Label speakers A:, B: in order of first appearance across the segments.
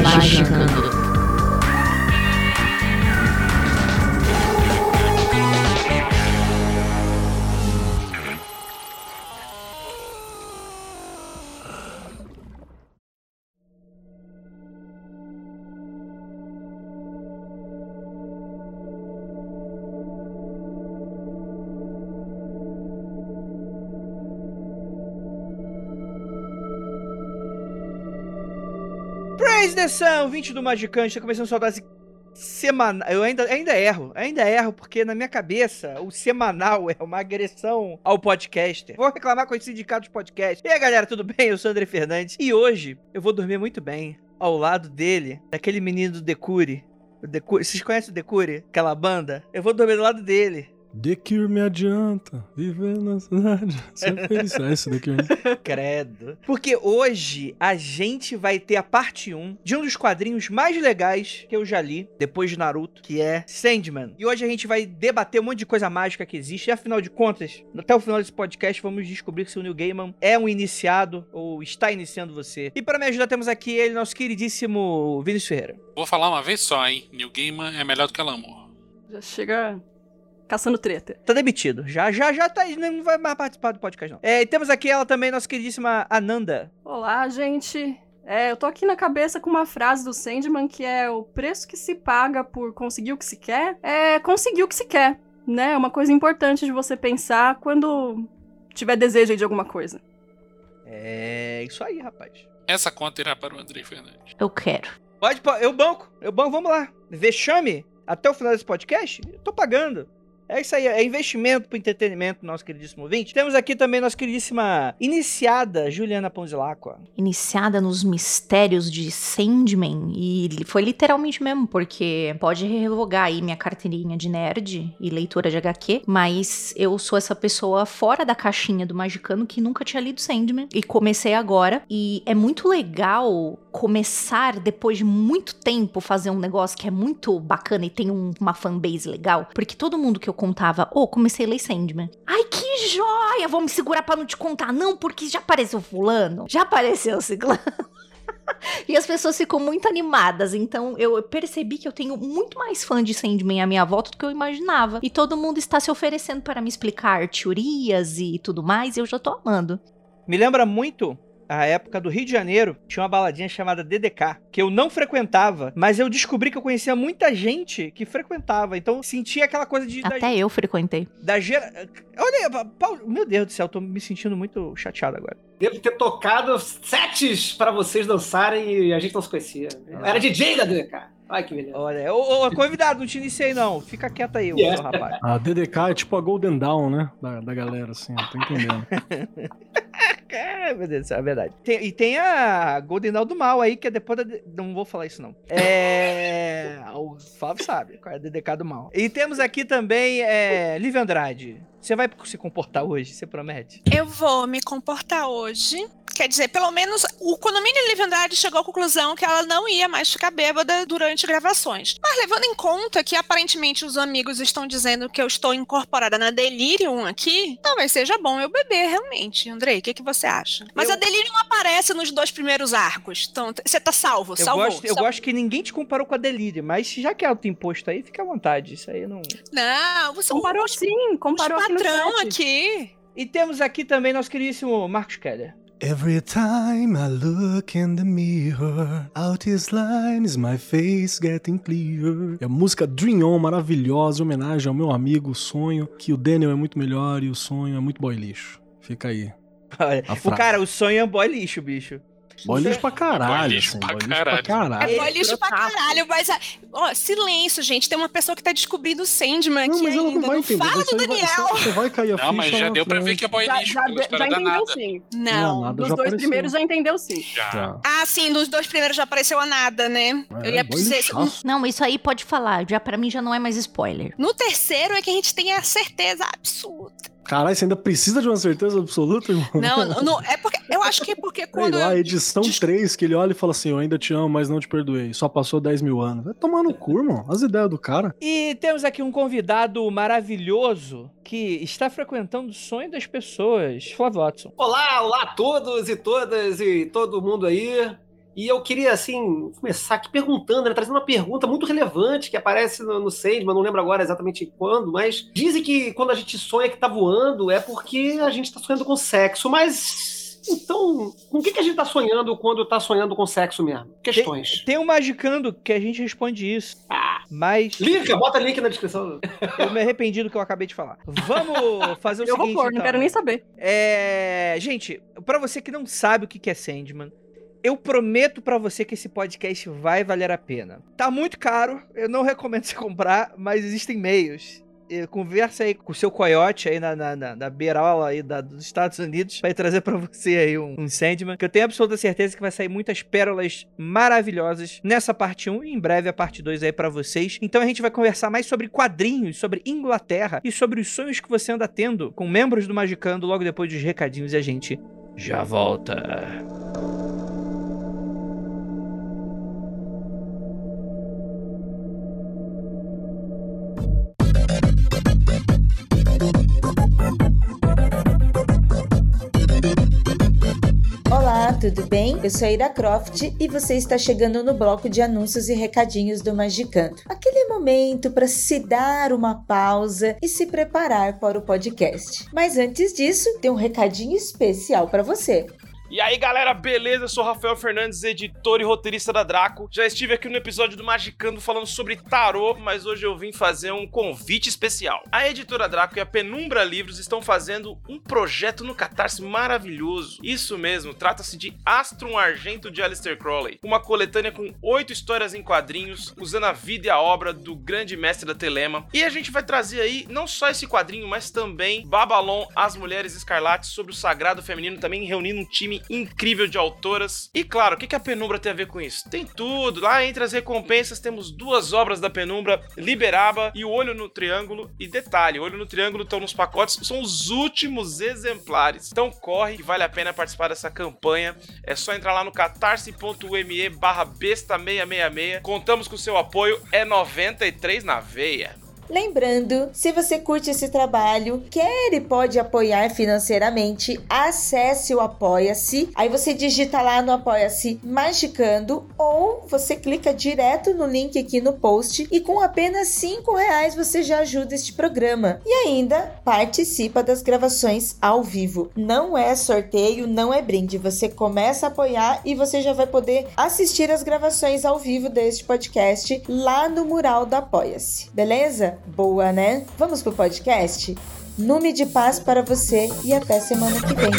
A: Magicando.
B: Praise the Sun, 20 do Magicante, tá começando sua dose semanal. Eu ainda, ainda erro, ainda erro, porque na minha cabeça o semanal é uma agressão ao podcaster. Vou reclamar com os sindicatos de podcast. E aí, galera, tudo bem? Eu sou o André Fernandes e hoje eu vou dormir muito bem ao lado dele, daquele menino do Decure. Decure. Vocês conhecem o Decure? Aquela banda? Eu vou dormir do lado dele.
C: The Cure me adianta, viver na cidade. Sempre feliz. É esse The Cure.
B: Credo. Porque hoje a gente vai ter a parte 1 de um dos quadrinhos mais legais que eu já li, depois de Naruto, que é Sandman. E hoje a gente vai debater um monte de coisa mágica que existe. E afinal de contas, até o final desse podcast, vamos descobrir se o Neil Gaiman é um iniciado ou está iniciando você. E para me ajudar, temos aqui ele, nosso queridíssimo Vinícius Ferreira.
D: Vou falar uma vez só, hein? New Gaiman é melhor do que Alamor.
E: Já chega caçando treta.
B: Tá demitido. Já, já, já tá. Não vai mais participar do podcast, não. É, e temos aqui ela também, nossa queridíssima Ananda.
E: Olá, gente. É, eu tô aqui na cabeça com uma frase do Sandman que é o preço que se paga por conseguir o que se quer é conseguir o que se quer, né? É uma coisa importante de você pensar quando tiver desejo aí de alguma coisa.
B: É isso aí, rapaz.
D: Essa conta irá para o Andrei Fernandes.
A: Eu quero.
B: Pode, eu banco, eu banco, vamos lá. Vexame até o final desse podcast? Eu tô pagando. É isso aí, é investimento pro entretenimento, nosso queridíssimo ouvinte. Temos aqui também nossa queridíssima iniciada, Juliana Ponzilacqua.
A: Iniciada nos mistérios de Sandman. E foi literalmente mesmo, porque pode revogar aí minha carteirinha de nerd e leitora de HQ, mas eu sou essa pessoa fora da caixinha do Magicano que nunca tinha lido Sandman. E comecei agora. E é muito legal começar, depois de muito tempo, fazer um negócio que é muito bacana e tem um- uma fanbase legal. Porque todo mundo que eu contava, ô, comecei a ler Sandman. Ai, que joia! Vou me segurar pra não te contar, não, porque já apareceu fulano, já apareceu ciclano. E as pessoas ficam muito animadas, então eu percebi que eu tenho muito mais fã de Sandman à minha volta do que eu imaginava. E todo mundo está se oferecendo para me explicar teorias e tudo mais, e eu já tô amando.
B: Me lembra muito a época do Rio de Janeiro, tinha uma baladinha chamada DDK, que eu não frequentava, mas eu descobri que eu conhecia muita gente que frequentava, então sentia aquela coisa de... da-
A: Até eu frequentei.
B: Da gera... Olha, Paulo, meu Deus do céu, tô me sentindo muito chateado agora.
F: Devo ter tocado sets pra vocês dançarem e a gente não se conhecia. Eu Era DJ da DDK. Ai, que beleza.
B: Olha, ô, ô, convidado, não te iniciei não, fica quieto aí, ô,
F: Yeah.
B: rapaz.
C: A DDK é tipo a Golden Dawn, né? Da, da galera, assim, eu tô entendendo.
B: É, meu Deus é verdade. Tem- e tem a Golden Dawn do Mal aí, que é depois da... Não vou falar isso, não. É... O Flávio sabe qual é a DDK do Mal. E temos aqui também é, Lívia Andrade. Você vai se comportar hoje, você promete?
G: Eu vou me comportar hoje. Quer dizer, pelo menos o condomínio Livre Andrade chegou à conclusão que ela não ia mais ficar bêbada durante gravações. Mas levando em conta que aparentemente os amigos estão dizendo que eu estou incorporada na Delirium aqui, talvez seja bom eu beber realmente. Andrei, o que, que você acha? Mas
B: Eu-
G: a Delirium aparece nos dois primeiros arcos. Então você tá salvo,
B: Eu
G: salvou.
B: gosto, eu gosto que ninguém te comparou com a Delírio, mas já que é autoimposto aí, fica à vontade. Isso aí não.
G: Não, você
E: Comparou
G: os,
E: sim, comparou
G: os patrão aqui.
B: E temos aqui também nosso queridíssimo Marcos Keller.
C: Every time I look in the mirror, out his lines, my face getting clear. É a música Dream On, maravilhosa, em homenagem ao meu amigo Sonho, que o Daniel é muito melhor e o Sonho é muito boy lixo. Fica aí.
B: O cara, o sonho é boy lixo, bicho.
C: Boy lixo pra caralho,
D: Boy lixo
C: assim.
D: pra
C: Boy lixo pra
D: caralho.
G: É
C: caralho.
G: boy lixo pra caralho, mas. ah, Ó, silêncio, gente. Tem uma pessoa que tá descobrindo o Sandman
C: Não,
G: aqui
C: mas ela
G: ainda.
C: não vai entender.
G: fala
C: Você
G: do
C: vai,
G: Daniel.
C: você vai cair a ficha.
D: Não, mas já deu pra ver que é boy
E: Já,
D: lixo
E: já, já entendeu
D: danada.
E: sim.
G: Não.
C: nada
E: Dos dois
C: apareceu.
E: primeiros já entendeu sim.
D: Já.
G: Ah, sim, nos dois primeiros já apareceu a nada, né?
C: É,
G: Eu ia dizer.
C: lixaço.
A: Não, isso aí pode falar. Já para mim já não é mais spoiler.
G: No terceiro é que a gente tem a certeza absoluta.
C: Caralho, você ainda precisa de uma certeza absoluta, irmão?
G: Não, não, não, é porque. Eu acho que é porque
C: Sei
G: quando.
C: lá,
G: eu-
C: edição
G: Des-
C: 3, que ele olha e fala assim: Eu ainda te amo, mas não te perdoei. Só passou 10 mil anos. Vai tomar no cu, irmão. As ideias do cara.
B: E temos aqui um convidado maravilhoso que está frequentando o sonho das pessoas. Flávio Watson.
F: Olá, olá a todos e todas e todo mundo aí. E eu queria, assim, começar aqui perguntando, né, trazendo uma pergunta muito relevante que aparece no, no Sandman, não lembro agora exatamente quando, mas dizem que quando a gente sonha que tá voando é porque a gente tá sonhando com sexo, mas então, com o que, que a gente tá sonhando quando tá sonhando com sexo mesmo? Questões.
B: Tem um Magicando que a gente responde isso. Mas
F: Linka, bota link na descrição.
B: eu me arrependi do que eu acabei de falar. Vamos fazer o
E: Eu vou
B: seguinte,
E: pôr, não
B: então.
E: quero nem saber.
B: É, gente, pra você que não sabe o que que é Sandman, eu prometo pra você que esse podcast vai valer a pena. Tá muito caro, eu não recomendo você comprar, mas existem meios. Conversa aí com o seu coiote aí na, na, na, na aí da- dos Estados Unidos. Vai trazer pra você aí um, um Sandman. Que eu tenho absoluta certeza que vai sair muitas pérolas maravilhosas nessa parte 1 e em breve a parte 2 aí pra vocês. Então a gente vai conversar mais sobre quadrinhos, sobre Inglaterra e sobre os sonhos que você anda tendo com membros do Magicando logo depois dos recadinhos e a gente já volta.
H: Olá, tudo bem? Eu sou a Ira Croft e você está chegando no bloco de anúncios e recadinhos do Magicando. Aquele momento para se dar uma pausa e se preparar para o podcast. Mas antes disso, tem um recadinho especial para você.
I: E aí galera, beleza? Eu sou Rafael Fernandes, editor e roteirista da Draco. Já estive aqui no episódio do Magicando falando sobre tarô, mas hoje eu vim fazer um convite especial. A editora Draco e a Penumbra Livros estão fazendo um projeto no Catarse maravilhoso. Isso mesmo, trata-se de Astrum Argento de Aleister Crowley, uma coletânea com oito histórias em quadrinhos, usando a vida e a obra do grande mestre da Telema. E a gente vai trazer aí não só esse quadrinho, mas também Babylon, As Mulheres Escarlates, sobre o sagrado feminino, também reunindo um time incrível de autoras. E claro, o que a Penumbra tem a ver com isso? Tem tudo. Lá entre as recompensas temos duas obras da Penumbra, Liberaba e O Olho no Triângulo. E detalhe, O Olho no Triângulo estão nos pacotes, são os últimos exemplares. Então corre, que vale a pena participar dessa campanha. É só entrar lá no catarse.me barra besta666. Contamos com seu apoio, é 93 na veia.
H: Lembrando, se você curte esse trabalho, quer e pode apoiar financeiramente, acesse o Apoia-se. Aí você digita lá no Apoia-se Magicando ou você clica direto no link aqui no post e com apenas 5 reais você já ajuda este programa. E ainda participa das gravações ao vivo. Não é sorteio, não é brinde. Você começa a apoiar e você já vai poder assistir as gravações ao vivo deste podcast lá no mural do Apoia-se. Beleza? Boa, né? Vamos pro podcast? Nume de paz para você e até semana que vem.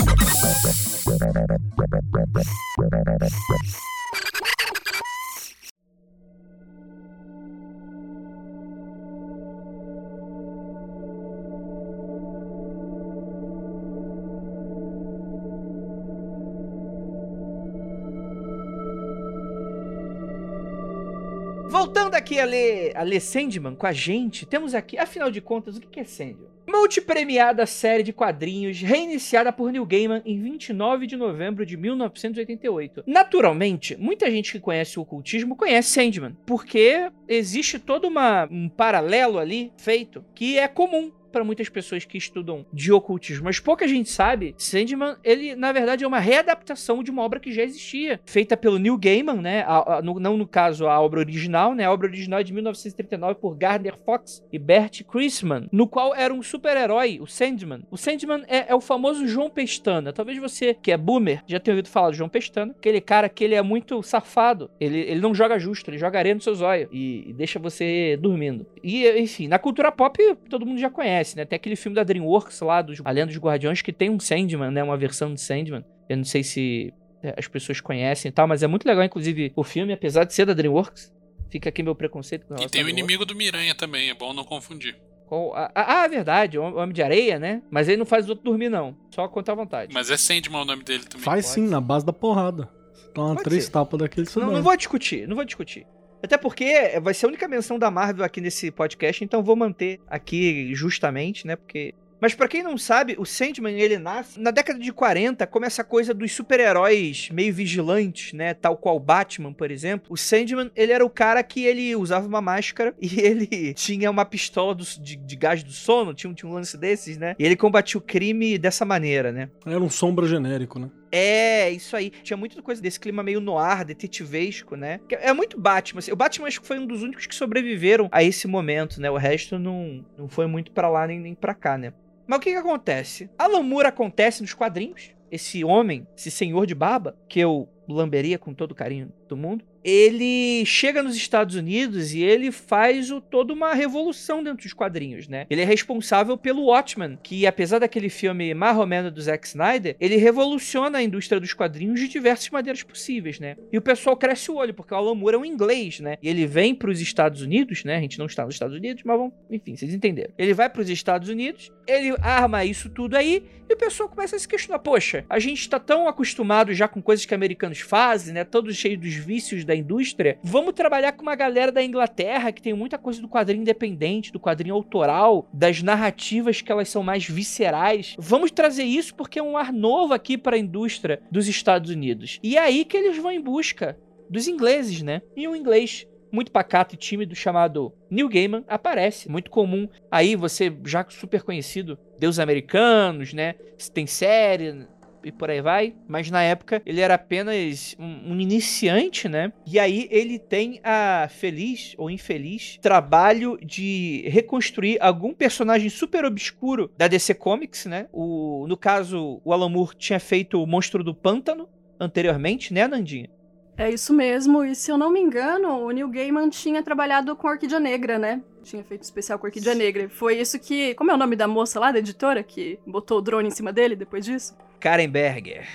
B: Voltando aqui a ler, a ler Sandman com a gente, temos aqui, afinal de contas, o que é Sandman? Multipremiada série de quadrinhos, reiniciada por Neil Gaiman em 29 de novembro de 1988. Naturalmente, muita gente que conhece o ocultismo conhece Sandman, porque existe todo uma, um paralelo ali feito que é comum para muitas pessoas que estudam de ocultismo, mas pouca gente sabe. Sandman, ele na verdade é uma readaptação de uma obra que já existia, feita pelo Neil Gaiman, né? A- a- no- não no caso a obra original, né? A obra original é de 1939 por Gardner Fox e Bert Christman, no qual era um super-herói, o Sandman. O Sandman é, é o famoso João Pestana. Talvez você que é boomer já tenha ouvido falar do João Pestana, aquele cara que ele é muito safado. Ele, ele não joga justo, ele joga areia no seu zóio e, e deixa você dormindo. E enfim, na cultura pop todo mundo já conhece, né? Tem aquele filme da DreamWorks lá, dos A Lenda dos Guardiões, que tem um Sandman, né? Uma versão de Sandman. Eu não sei se é, as pessoas conhecem e tal, mas é muito legal, inclusive, o filme, apesar de ser da DreamWorks. Fica aqui meu preconceito com
D: E tem o inimigo do Miranha também, é bom não confundir.
B: Qual- Ah, ah, é verdade, o Homem de Areia, né? Mas ele não faz os outros dormir, não. Só conta à vontade.
D: Mas é Sandman o nome dele também.
C: Faz
B: pode
C: sim,
B: ser.
C: na base da porrada. Toma
B: Pode
C: três
B: ser.
C: tapas daquele
B: Não, não vou discutir, não vou discutir. Até porque vai ser a única menção da Marvel aqui nesse podcast, então vou manter aqui justamente, né? Porque. Mas pra quem não sabe, o Sandman, ele nasce na década de 40, como essa coisa dos super-heróis meio vigilantes, né? Tal qual Batman, por exemplo. O Sandman, ele era o cara que ele usava uma máscara e ele tinha uma pistola do- de, de gás do sono, tinha, tinha um lance desses, né? E ele combatia o crime dessa maneira, né?
C: Era um sombra genérico, né?
B: É, isso aí. Tinha muita coisa desse clima meio noir, detetivesco, né? É muito Batman. assim. O Batman acho que foi um dos únicos que sobreviveram a esse momento, né? O resto não, não foi muito pra lá nem, nem pra cá, né? Mas o que que acontece? Alan Moore acontece nos quadrinhos. Esse homem, esse senhor de barba, que eu lamberia com todo o carinho do mundo, ele chega nos Estados Unidos e ele faz o, toda uma revolução dentro dos quadrinhos, né? Ele é responsável pelo Watchmen, que apesar daquele filme marromeno do Zack Snyder, ele revoluciona a indústria dos quadrinhos de diversas maneiras possíveis, né? E o pessoal cresce o olho, porque o Alan Moore é um inglês, né? E ele vem para os Estados Unidos, né? A gente não está nos Estados Unidos, mas vamos, enfim, vocês entenderam. Ele vai para os Estados Unidos, ele arma isso tudo aí, e o pessoal começa a se questionar, poxa, a gente tá tão acostumado já com coisas que americanos fazem, né? Todos cheios dos vícios da indústria. Vamos trabalhar com uma galera da Inglaterra que tem muita coisa do quadrinho independente, do quadrinho autoral, das narrativas que elas são mais viscerais. Vamos trazer isso porque é um ar novo aqui para a indústria dos Estados Unidos. E é aí que eles vão em busca dos ingleses, né? E um inglês muito pacato e tímido chamado Neil Gaiman aparece. Muito comum aí, você já super conhecido, Deus Americanos, né? Tem série e por aí vai. Mas na época ele era apenas um, um iniciante, né? E aí ele tem a feliz ou infeliz trabalho de reconstruir algum personagem super obscuro da DC Comics, né? O, no caso, o Alan Moore tinha feito o Monstro do Pântano anteriormente, né, Nandinha?
E: É isso mesmo, e se eu não me engano, o Neil Gaiman tinha trabalhado com Orquídea Negra, né? Tinha feito especial com Orquídea Negra. Foi isso que. Como é o nome da moça lá, da editora, que botou o drone em cima dele depois disso?
B: Karen Berger.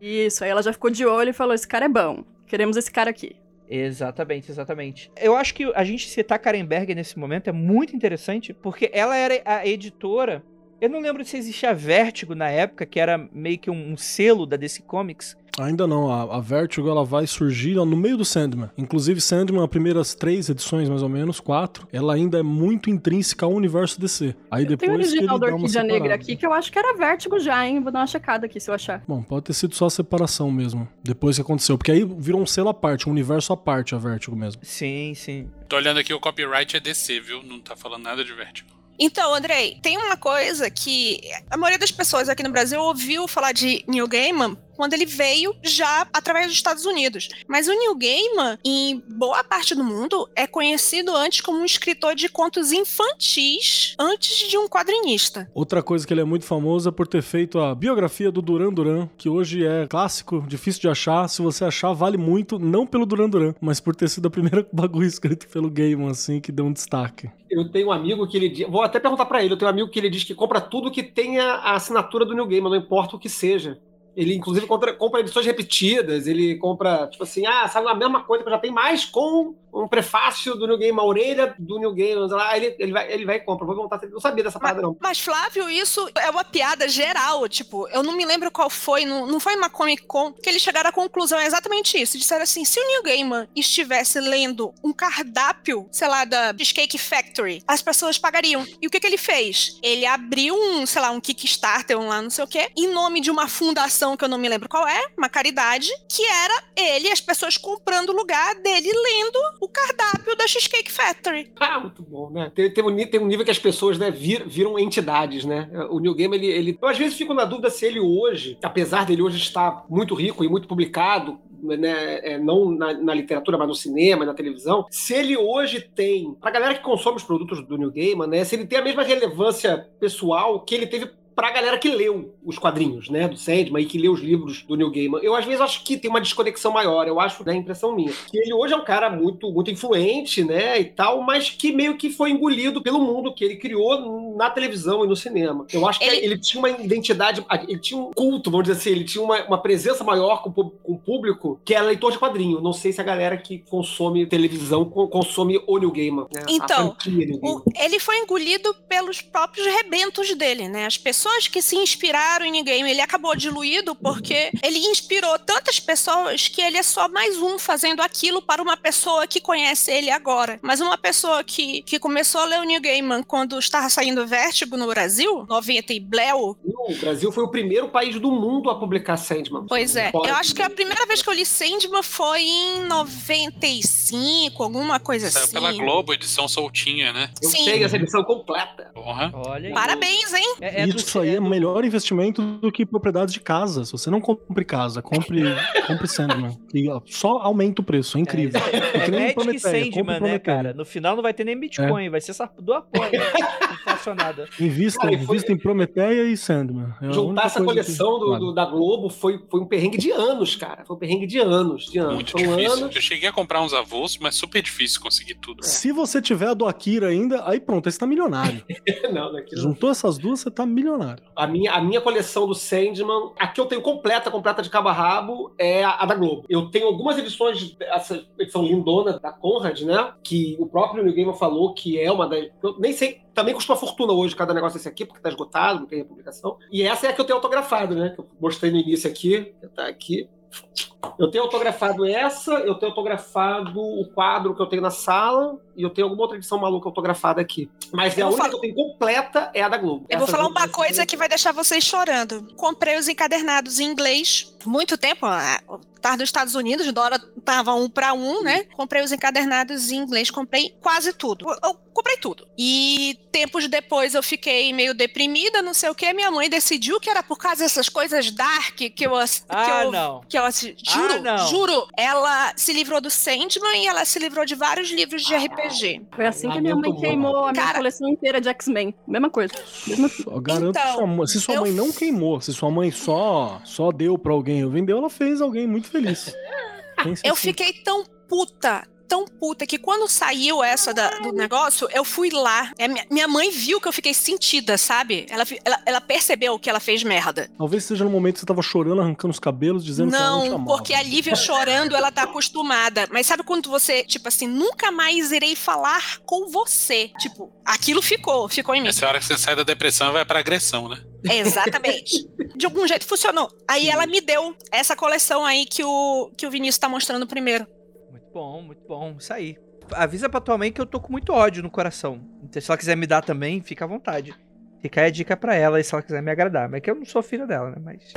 E: Isso, aí ela já ficou de olho e falou: esse cara é bom. Queremos esse cara aqui.
B: Exatamente, exatamente. Eu acho que a gente citar Karen Berger nesse momento é muito interessante, porque ela era a editora. Eu não lembro se existia Vertigo na época, que era meio que um, um selo da DC Comics.
C: Ainda não, a, a Vertigo ela vai surgir ó, no meio do Sandman. Inclusive, Sandman, as primeiras três edições, mais ou menos, quatro, ela ainda é muito intrínseca ao universo DC. Aí
E: Tem o
C: depois que ele
E: original da
C: uma
E: Orquídea Negra aqui, que eu acho que era Vértigo já, hein? Vou dar uma checada aqui se eu achar.
C: Bom, pode ter sido só a separação mesmo, depois que aconteceu. Porque aí virou um selo à parte, um universo à parte, a Vertigo mesmo.
B: Sim, sim.
D: Tô olhando aqui, o copyright é DC, viu? Não tá falando nada de Vertigo.
G: Então, Andrei, tem uma coisa que a maioria das pessoas aqui no Brasil ouviu falar de Neil Gaiman quando ele veio já através dos Estados Unidos. Mas o Neil Gaiman, em boa parte do mundo, é conhecido antes como um escritor de contos infantis, antes de um quadrinista.
C: Outra coisa que ele é muito famoso é por ter feito a biografia do Duran Duran, que hoje é clássico, difícil de achar. Se você achar, vale muito, não pelo Duran Duran, mas por ter sido a primeira bagulho escrito pelo Gaiman, assim, que deu um destaque.
F: Eu tenho um amigo que ele diz. Vou até perguntar pra ele. Eu tenho um amigo que ele diz que compra tudo que tenha a assinatura do New Gaiman, não importa o que seja. Ele, inclusive, compra, compra edições repetidas. Ele compra, tipo assim, ah, sabe a mesma coisa que eu já tenho, mais com um prefácio do New Gaiman, a orelha do New Gaiman. Lá, ele, ele, vai, ele vai e compra. Vou perguntar se ele não sabia dessa parada, não.
G: Mas, Flávio, isso é uma piada geral. Tipo, eu não me lembro qual foi, não, não foi uma Comic Con, que eles chegaram à conclusão, é exatamente isso. Disseram assim: se o Neil Gaiman estivesse lendo um cardápio, sei lá, da Cheesecake Factory, as pessoas pagariam. E o que, que ele fez? Ele abriu um, sei lá, um Kickstarter, um lá, não sei o quê, em nome de uma fundação que eu não me lembro qual é, uma caridade, que era ele, as pessoas comprando o lugar dele lendo o cardápio da Cheesecake Factory.
F: Ah, muito bom, né? Tem, tem, um, tem um nível que as pessoas né, vir- viram entidades, né? O New Game, ele, ele. Eu às vezes fico na dúvida se ele hoje, apesar dele hoje estar muito rico e muito publicado, né, é, não na, na literatura, mas no cinema, na televisão, se ele hoje tem, pra galera que consome os produtos do New Gaiman, né, se ele tem a mesma relevância pessoal que ele teve pra galera que leu os quadrinhos, né, do Sandman e que leu os livros do Neil Gaiman. Eu, às vezes, acho que tem uma desconexão maior. Eu acho, né, impressão minha, que ele hoje é um cara muito, muito influente, né, e tal, mas que meio que foi engolido pelo mundo que ele criou na televisão e no cinema. Eu acho que
G: Ele-
F: ele, tinha uma identidade, ele tinha um culto, vamos dizer assim, ele tinha uma, uma presença maior com, com o público que era leitor de quadrinho. Não sei se a galera que consome televisão co- consome o Neil Gaiman. Né?
G: Então,
F: Neil Gaiman.
G: O- ele foi engolido pelos próprios rebentos dele, né? As pessoas que se inspiraram em Game, ele acabou diluído porque ele inspirou tantas pessoas que ele é só mais um fazendo aquilo para uma pessoa que conhece ele agora. Mas uma pessoa que, que começou a ler o New Gaiman quando estava saindo Vértigo no Brasil, 90 e Bleu,
F: O Brasil foi o primeiro país do mundo a publicar Sandman.
G: Pois é, eu acho que a primeira vez que eu li Sandman foi em 95, alguma coisa
D: Saiu
G: assim.
D: pela Globo, edição soltinha, né?
F: Eu
G: Sim.
F: tenho essa edição completa.
D: Porra.
B: Olha aí.
G: Parabéns, hein?
B: É, é do-
C: Isso aí é melhor investimento do que propriedades de casa. Se você não compre casa, compre, compre Sandman. E ó, só aumenta o preço, é incrível.
B: É, é,
C: que nem
B: Magic
C: Prometeia,
B: Sandman, né,
C: Prometeia.
B: cara? No final não vai ter nem Bitcoin, vai ser essa do apoio inflacionada.
C: Invista,
F: Cara, e foi-
C: invista em Prometeia e Sandman. É
F: Juntar essa
C: coisa que
F: coleção do, do- da Globo foi, foi um perrengue de anos, cara. Foi um perrengue de anos, de anos.
D: Muito
F: Foram
D: difícil.
F: anos.
D: Eu cheguei a comprar uns avulsos, mas super difícil conseguir tudo.
C: Se você tiver a do Akira ainda, aí pronto, aí você tá milionário.
F: Não.
C: Juntou essas duas, você tá milionário.
F: A minha, a minha coleção do Sandman, a que eu tenho completa, completa de cabo a rabo, é a, a da Globo. Eu tenho algumas edições, essa edição lindona da Conrad, né? Que o próprio New Gamer falou que é uma das. Nem sei, também custa uma fortuna hoje cada negócio desse aqui, porque tá esgotado, não tem republicação. E essa é a que eu tenho autografado, né? Que eu mostrei no início aqui. que Tá aqui. Eu tenho autografado essa, eu tenho autografado o quadro que eu tenho na sala, e eu tenho alguma outra edição maluca autografada aqui. Mas
G: Eu
F: a única
G: falar-
F: que eu tenho completa é a da Globo.
G: Eu vou falar uma coisa que vai deixar vocês chorando. Comprei os encadernados em inglês. Muito tempo, eu tava nos Estados Unidos, dólar tava um para um, né? Comprei os encadernados em inglês, comprei quase tudo. Eu, comprei tudo. E tempos depois eu fiquei meio deprimida, não sei o que. Minha mãe decidiu que era por causa dessas coisas dark que eu, que
B: Ah,
G: eu
B: não.
G: que eu assi- juro,
B: Ah, não.
G: juro, ela se livrou do Sandman e ela se livrou de vários livros de RPG.
E: Foi assim que minha mãe queimou a minha
G: Cara-
E: coleção inteira de X-Men. Mesma coisa. Mesma
C: garanto
G: Então,
C: que sua mãe, se sua
G: eu
C: mãe não queimou, se sua mãe só só deu pra alguém ou vendeu, ela fez alguém muito feliz.
G: Eu
C: assim.
G: fiquei tão puta, tão puta, que quando saiu essa da- do negócio, eu fui lá. É, minha, mãe viu que eu fiquei sentida, sabe? Ela, ela, ela percebeu que ela fez merda.
C: Talvez seja no momento que você tava chorando, arrancando os cabelos, dizendo que ela não
G: Não, porque a Lívia chorando, ela tá acostumada. Mas sabe quando você, tipo assim, nunca mais irei falar com você? Tipo, aquilo ficou, ficou em mim.
D: Essa hora que você sai da depressão vai pra agressão, né?
G: Exatamente. De algum jeito funcionou. Aí ela me deu essa coleção aí que o, que o Vinícius tá mostrando primeiro.
B: Bom, muito bom. Isso aí. Avisa pra tua mãe que eu tô com muito ódio no coração. Então, se ela quiser me dar também, fica à vontade. Fica aí a dica pra ela, se ela quiser me agradar. Mas que eu não sou filho dela, né? Mas.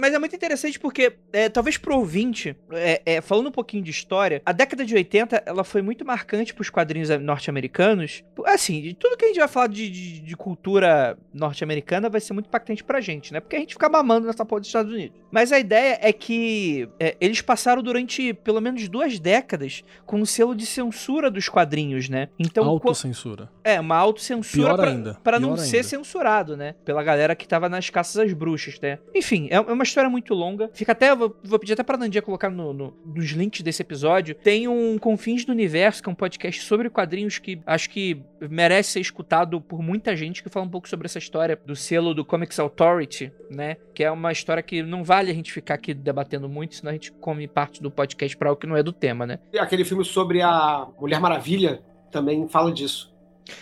B: Mas é muito interessante porque, é, talvez pro ouvinte, é, é, falando um pouquinho de história, a década de 80 ela foi muito marcante pros quadrinhos norte-americanos. Assim, de tudo que a gente vai falar de, de- de cultura norte-americana vai ser muito impactante pra gente, né? Porque a gente fica mamando nessa porra dos Estados Unidos. Mas a ideia é que é, eles passaram durante pelo menos duas décadas com um selo de censura dos quadrinhos, né? Então,
C: Autocensura.
B: é, uma autocensura pra,
C: ainda,
B: pra não
C: pior
B: ser
C: ainda.
B: censurado, né? Pela galera que tava nas caças às bruxas, né? Enfim, é é uma história muito longa. Fica até, vou, vou pedir até pra Nandia colocar no, no- nos links desse episódio. Tem um Confins do Universo, que é um podcast sobre quadrinhos que acho que merece ser escutado por muita gente, que fala um pouco sobre essa história do selo do Comics Authority, né? Que é uma história que não vale a gente ficar aqui debatendo muito, senão a gente come parte do podcast pra algo que não é do tema, né?
F: Aquele filme sobre a Mulher Maravilha também fala disso.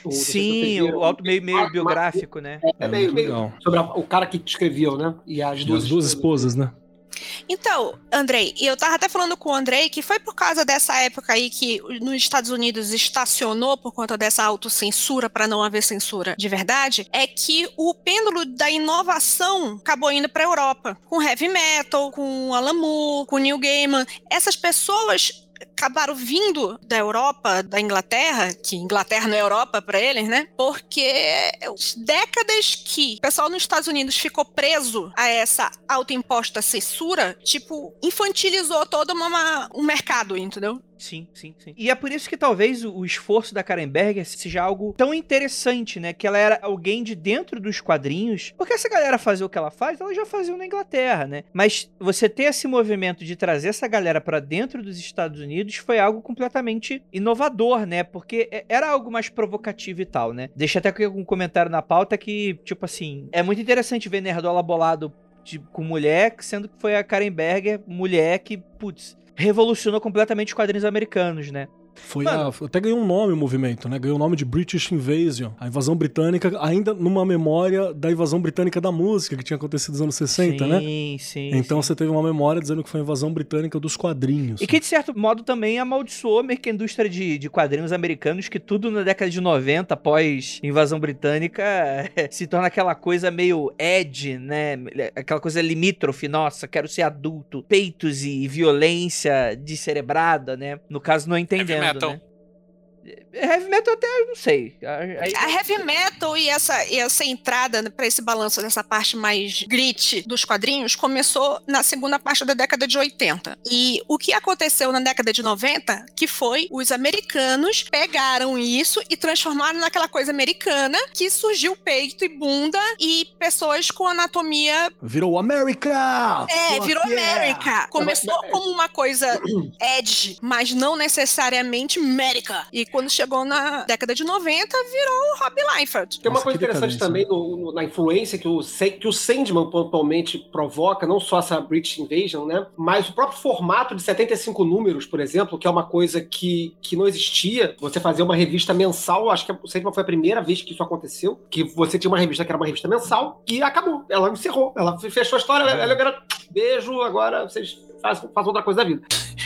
F: O-
B: Sim, o auto meio, meio
F: Mas-
B: biográfico, né?
F: É,
C: É
F: meio, meio sobre a- o cara que escreveu, né? E as
C: E
F: duas,
C: as duas esposas, né?
G: Então, Andrei, e eu tava até falando com o Andrei que foi por causa dessa época aí que nos Estados Unidos estacionou por conta dessa autocensura para não haver censura de verdade, é que o pêndulo da inovação acabou indo para Europa, com heavy metal, com Alan Moore, com Neil Gaiman. Essas pessoas acabaram vindo da Europa, da Inglaterra, que Inglaterra não é Europa para eles, né? Porque as décadas que o pessoal nos Estados Unidos ficou preso a essa autoimposta censura, tipo, infantilizou todo uma, um mercado, entendeu?
B: Sim, sim, sim. E é por isso que talvez o, esforço da Karen Berger seja algo tão interessante, né? Que ela era alguém de dentro dos quadrinhos. Porque essa galera fazer o que ela faz, ela já fazia na Inglaterra, né? Mas você ter esse movimento de trazer essa galera pra dentro dos Estados Unidos foi algo completamente inovador, né? Porque é- era algo mais provocativo e tal, né? Deixa até aqui um comentário na pauta que, tipo assim, é muito interessante ver Nerdola bolado de- com mulher, sendo que foi a Karen Berger, mulher que, putz, revolucionou completamente os quadrinhos americanos, né?
C: Foi
B: Mano.
C: a- até ganhou um nome o movimento, né? Ganhou o nome de British Invasion, a invasão britânica, ainda numa memória da invasão britânica da música que tinha acontecido nos anos 60,
B: sim,
C: né?
B: Sim,
C: Então
B: sim.
C: você teve uma memória dizendo que foi a invasão britânica dos quadrinhos.
B: E que, de certo modo, também amaldiçoou meio que a indústria de, de quadrinhos americanos, que tudo na década de 90, após invasão britânica, se torna aquela coisa meio edge, né? Aquela coisa limítrofe, nossa, quero ser adulto. Peitos e violência descerebrada, né? No caso, não entendendo,
D: metal.
B: né? Heavy metal até eu não sei. Aí-
G: A heavy metal e essa, e essa entrada pra esse balanço dessa parte mais grit dos quadrinhos começou na segunda parte da década de 80. E o que aconteceu na década de 90, que foi os americanos pegaram isso e transformaram naquela coisa americana que surgiu peito e bunda e pessoas com anatomia
C: Virou America!
G: é,
C: Fuck
G: virou
C: yeah!
G: América. Começou como uma coisa edge, mas não necessariamente América. E quando chegou na década de 90, virou Rob Liefeld.
F: Tem uma
C: Nossa,
F: coisa interessante também no- no- na influência que o, que o Sandman pontualmente provoca, não só essa British Invasion, né? Mas o próprio formato de 75 números, por exemplo, que é uma coisa que, que não existia. Você fazer uma revista mensal, acho que o Sandman foi a primeira vez que isso aconteceu, que você tinha uma revista que era uma revista mensal, e acabou. Ela encerrou. Ela fechou a história, ela, ela era beijo, agora vocês fazem, fazem outra coisa da vida.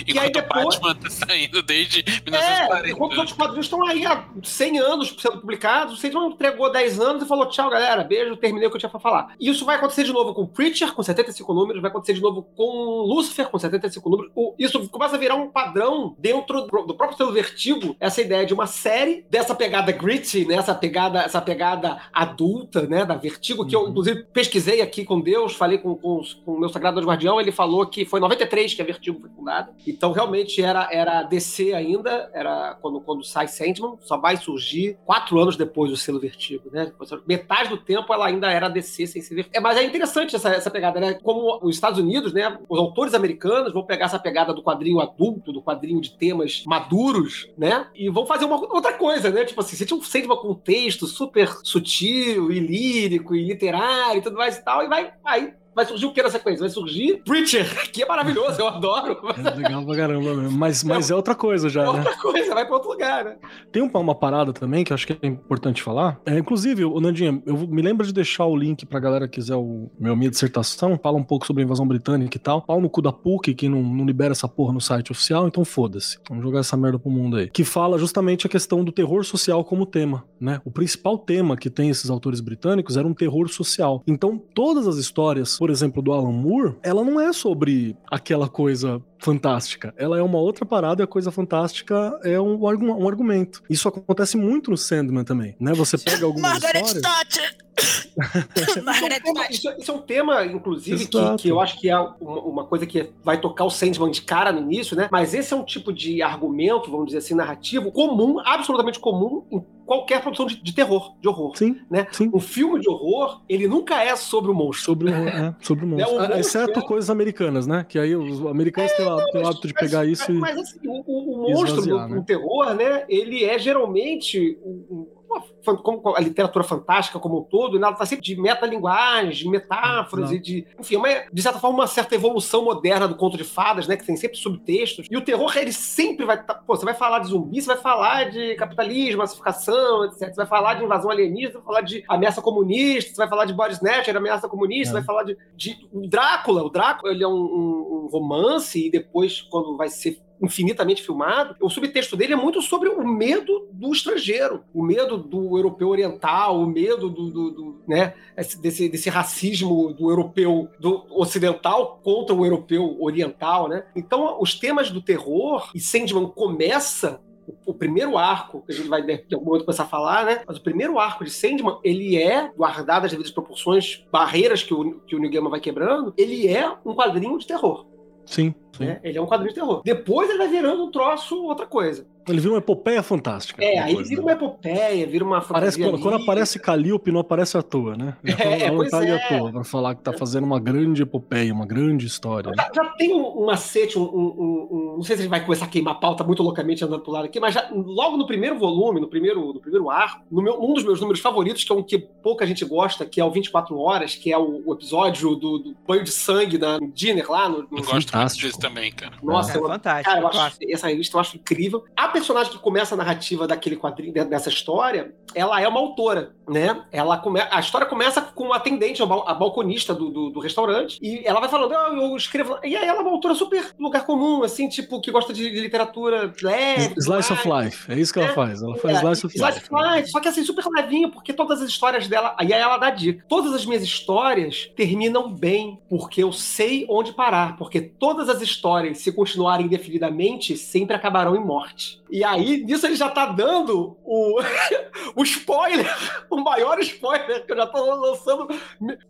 F: E aí depois-
D: Batman tá saindo desde
F: É,
D: 1940.
F: enquanto os outros quadrinhos estão aí há 100 anos sendo publicados, o Sandman entregou 10 anos e falou: tchau, galera, beijo, terminei o que eu tinha pra falar. E isso vai acontecer de novo com Preacher, com 75 números, vai acontecer de novo com Lucifer, com 75 números. Isso começa a virar um padrão dentro do próprio seu Vertigo, essa ideia de uma série dessa pegada gritty, né, essa pegada, essa pegada adulta, né, da Vertigo, que eu, inclusive, pesquisei aqui com Deus, falei com, com, com o meu Sagrado Guardião, ele falou que foi em 93 que a Vertigo foi fundada. Então, realmente, era, era DC ainda, era quando, quando sai Sandman, só vai surgir quatro anos depois do selo Vertigo, né? Metade do tempo ela ainda era DC sem ser Vertigo. É, mas é interessante essa, essa pegada, né? Como os Estados Unidos, né? Os autores americanos vão pegar essa pegada do quadrinho adulto, do quadrinho de temas maduros, né? E vão fazer uma outra coisa, né? Tipo assim, você tinha um Sandman com um texto super sutil e lírico e literário e tudo mais e tal, e vai, aí vai surgir o que na sequência? Vai surgir Preacher, que é maravilhoso, eu adoro.
C: É legal pra caramba mesmo. Mas, mas é outra coisa já, né?
F: Outra coisa, vai pra outro lugar, né?
C: Tem uma, uma parada também que eu acho que é importante falar. É, inclusive, o Nandinha, eu me lembro de deixar o link pra galera que quiser o meu minha dissertação, fala um pouco sobre a invasão britânica e tal. Pau no cu da PUC, que não, não libera essa porra no site oficial, então foda-se. Vamos jogar essa merda pro mundo aí. Que fala justamente a questão do terror social como tema, né? O principal tema que tem esses autores britânicos era um terror social. Então, todas as histórias, por exemplo, do Alan Moore, ela não é sobre aquela coisa fantástica. Ela é uma outra parada e a coisa fantástica é um, um argumento. Isso acontece muito no Sandman também, né? Você pega algumas
G: Margaret
C: histórias...
G: Thatcher!
F: Isso é,
G: Margaret
F: um tema,
G: Thatcher.
F: isso é- isso é um tema, inclusive, que, que eu acho que é uma, uma coisa que vai tocar o Sandman de cara no início, né? Mas esse é um tipo de argumento, vamos dizer assim, narrativo, comum, absolutamente comum em qualquer produção de, de terror, de horror.
C: Sim,
F: Né?
C: sim.
F: Um filme de horror, ele nunca é sobre o monstro.
C: Sobre o, é, sobre o
F: É,
C: monstro.
F: o
C: Ah,
F: monstro
C: Exceto
F: é-
C: coisas americanas, né? Que aí os americanos têm, o- têm o hábito de pegar isso e.
F: Mas assim, o, o- monstro
C: esvaziar,
F: no,
C: né?
F: terror, né? Ele é geralmente um- uma como a literatura fantástica como um todo, ela tá sempre de metalinguagem, de metáforas
C: Exato.
F: e de. Enfim, uma, de certa forma, uma certa evolução moderna do conto de fadas, né? Que tem sempre subtextos. E o terror, ele sempre vai. tá- pô, você vai falar de zumbi, você vai falar de capitalismo, massificação, etc. Você vai falar de invasão alienígena, você vai falar de ameaça comunista, você vai falar de Body Snatcher, ameaça comunista,
C: É.
F: você vai falar de, de o Drácula. O Drácula, ele é um, um- um romance e depois, quando vai ser infinitamente filmado, o subtexto dele é muito sobre o medo do estrangeiro, o medo do europeu oriental, o medo do, do- do, né, esse- desse, desse racismo do europeu do ocidental contra o europeu oriental, né? Então, os temas do terror, e Sandman começa o- primeiro arco, que a gente vai de algum momento começar a falar, né? Mas o primeiro arco de Sandman, ele é, guardado as devidas proporções, barreiras que o, que o Neil Gaiman vai quebrando, ele é um quadrinho de terror.
C: Sim.
F: Né? Ele é um quadrinho de terror. Depois ele vai virando um troço, outra coisa.
C: Ele vira uma epopeia fantástica.
F: É, aí
C: depois,
F: vira
C: né?
F: uma epopeia, vira uma
C: Parece quando, quando aparece Calíope, não aparece à toa, né? Já
F: É,
C: ela não tá ali
F: é.
C: à toa pra falar que tá fazendo uma grande epopeia, uma grande história. né?
F: Já, já tem um, um macete, um, um- um- Não sei se a gente vai começar a queimar a pauta muito loucamente andando pro lado aqui, mas já, logo no primeiro volume, no primeiro, no primeiro arco, no meu, um dos meus números favoritos, que é um que pouca gente gosta, que é o 24 Horas, que é o, o episódio do, do banho de sangue da Dinner lá no. no-
D: Não gosto muito
C: fantástico.
D: Também, cara.
F: Nossa,
B: É
F: eu-
B: fantástico,
F: Cara, eu acho, essa revista eu acho incrível. A personagem que começa a narrativa daquele quadrinho, de- dessa história, ela é uma autora, né? Ela come, a história começa com a atendente, a, bal- a balconista do, do, do restaurante, e ela vai falando, ah, eu escrevo. E aí ela é uma autora super lugar comum, assim, tipo, que gosta de literatura leve.
C: Slice of
F: mais.
C: Life, é isso que ela
F: É,
C: faz. Ela faz
F: É,
C: Slice of
F: Slice
C: Life.
F: of Life, só que assim, super levinho, porque todas as histórias dela. E aí ela dá dica. Todas as minhas histórias terminam bem, porque eu sei onde parar. Porque todas as histórias, se continuarem indefinidamente, sempre acabarão em morte. E aí, nisso ele já tá dando o, o spoiler, o maior spoiler, que eu já tô lançando.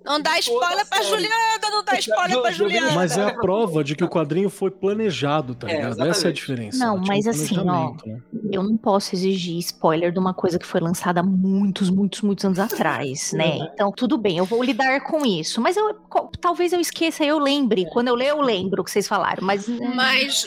G: Não dá spoiler pra. Juliana, não dá spoiler pra
F: Ju- Ju-
G: Juliana.
C: Mas é a prova de que o quadrinho foi planejado, tá
F: É,
C: ligado? Essa é a diferença.
A: Não, mas
C: um
A: assim, ó,
C: né?
A: Eu não posso exigir spoiler de uma coisa que foi lançada há muitos, muitos, muitos anos atrás, né? Então, tudo bem, eu vou lidar com isso. Mas eu talvez eu esqueça, eu lembre. Quando eu ler, eu lembro o que vocês falaram. Mas. né,
G: Mas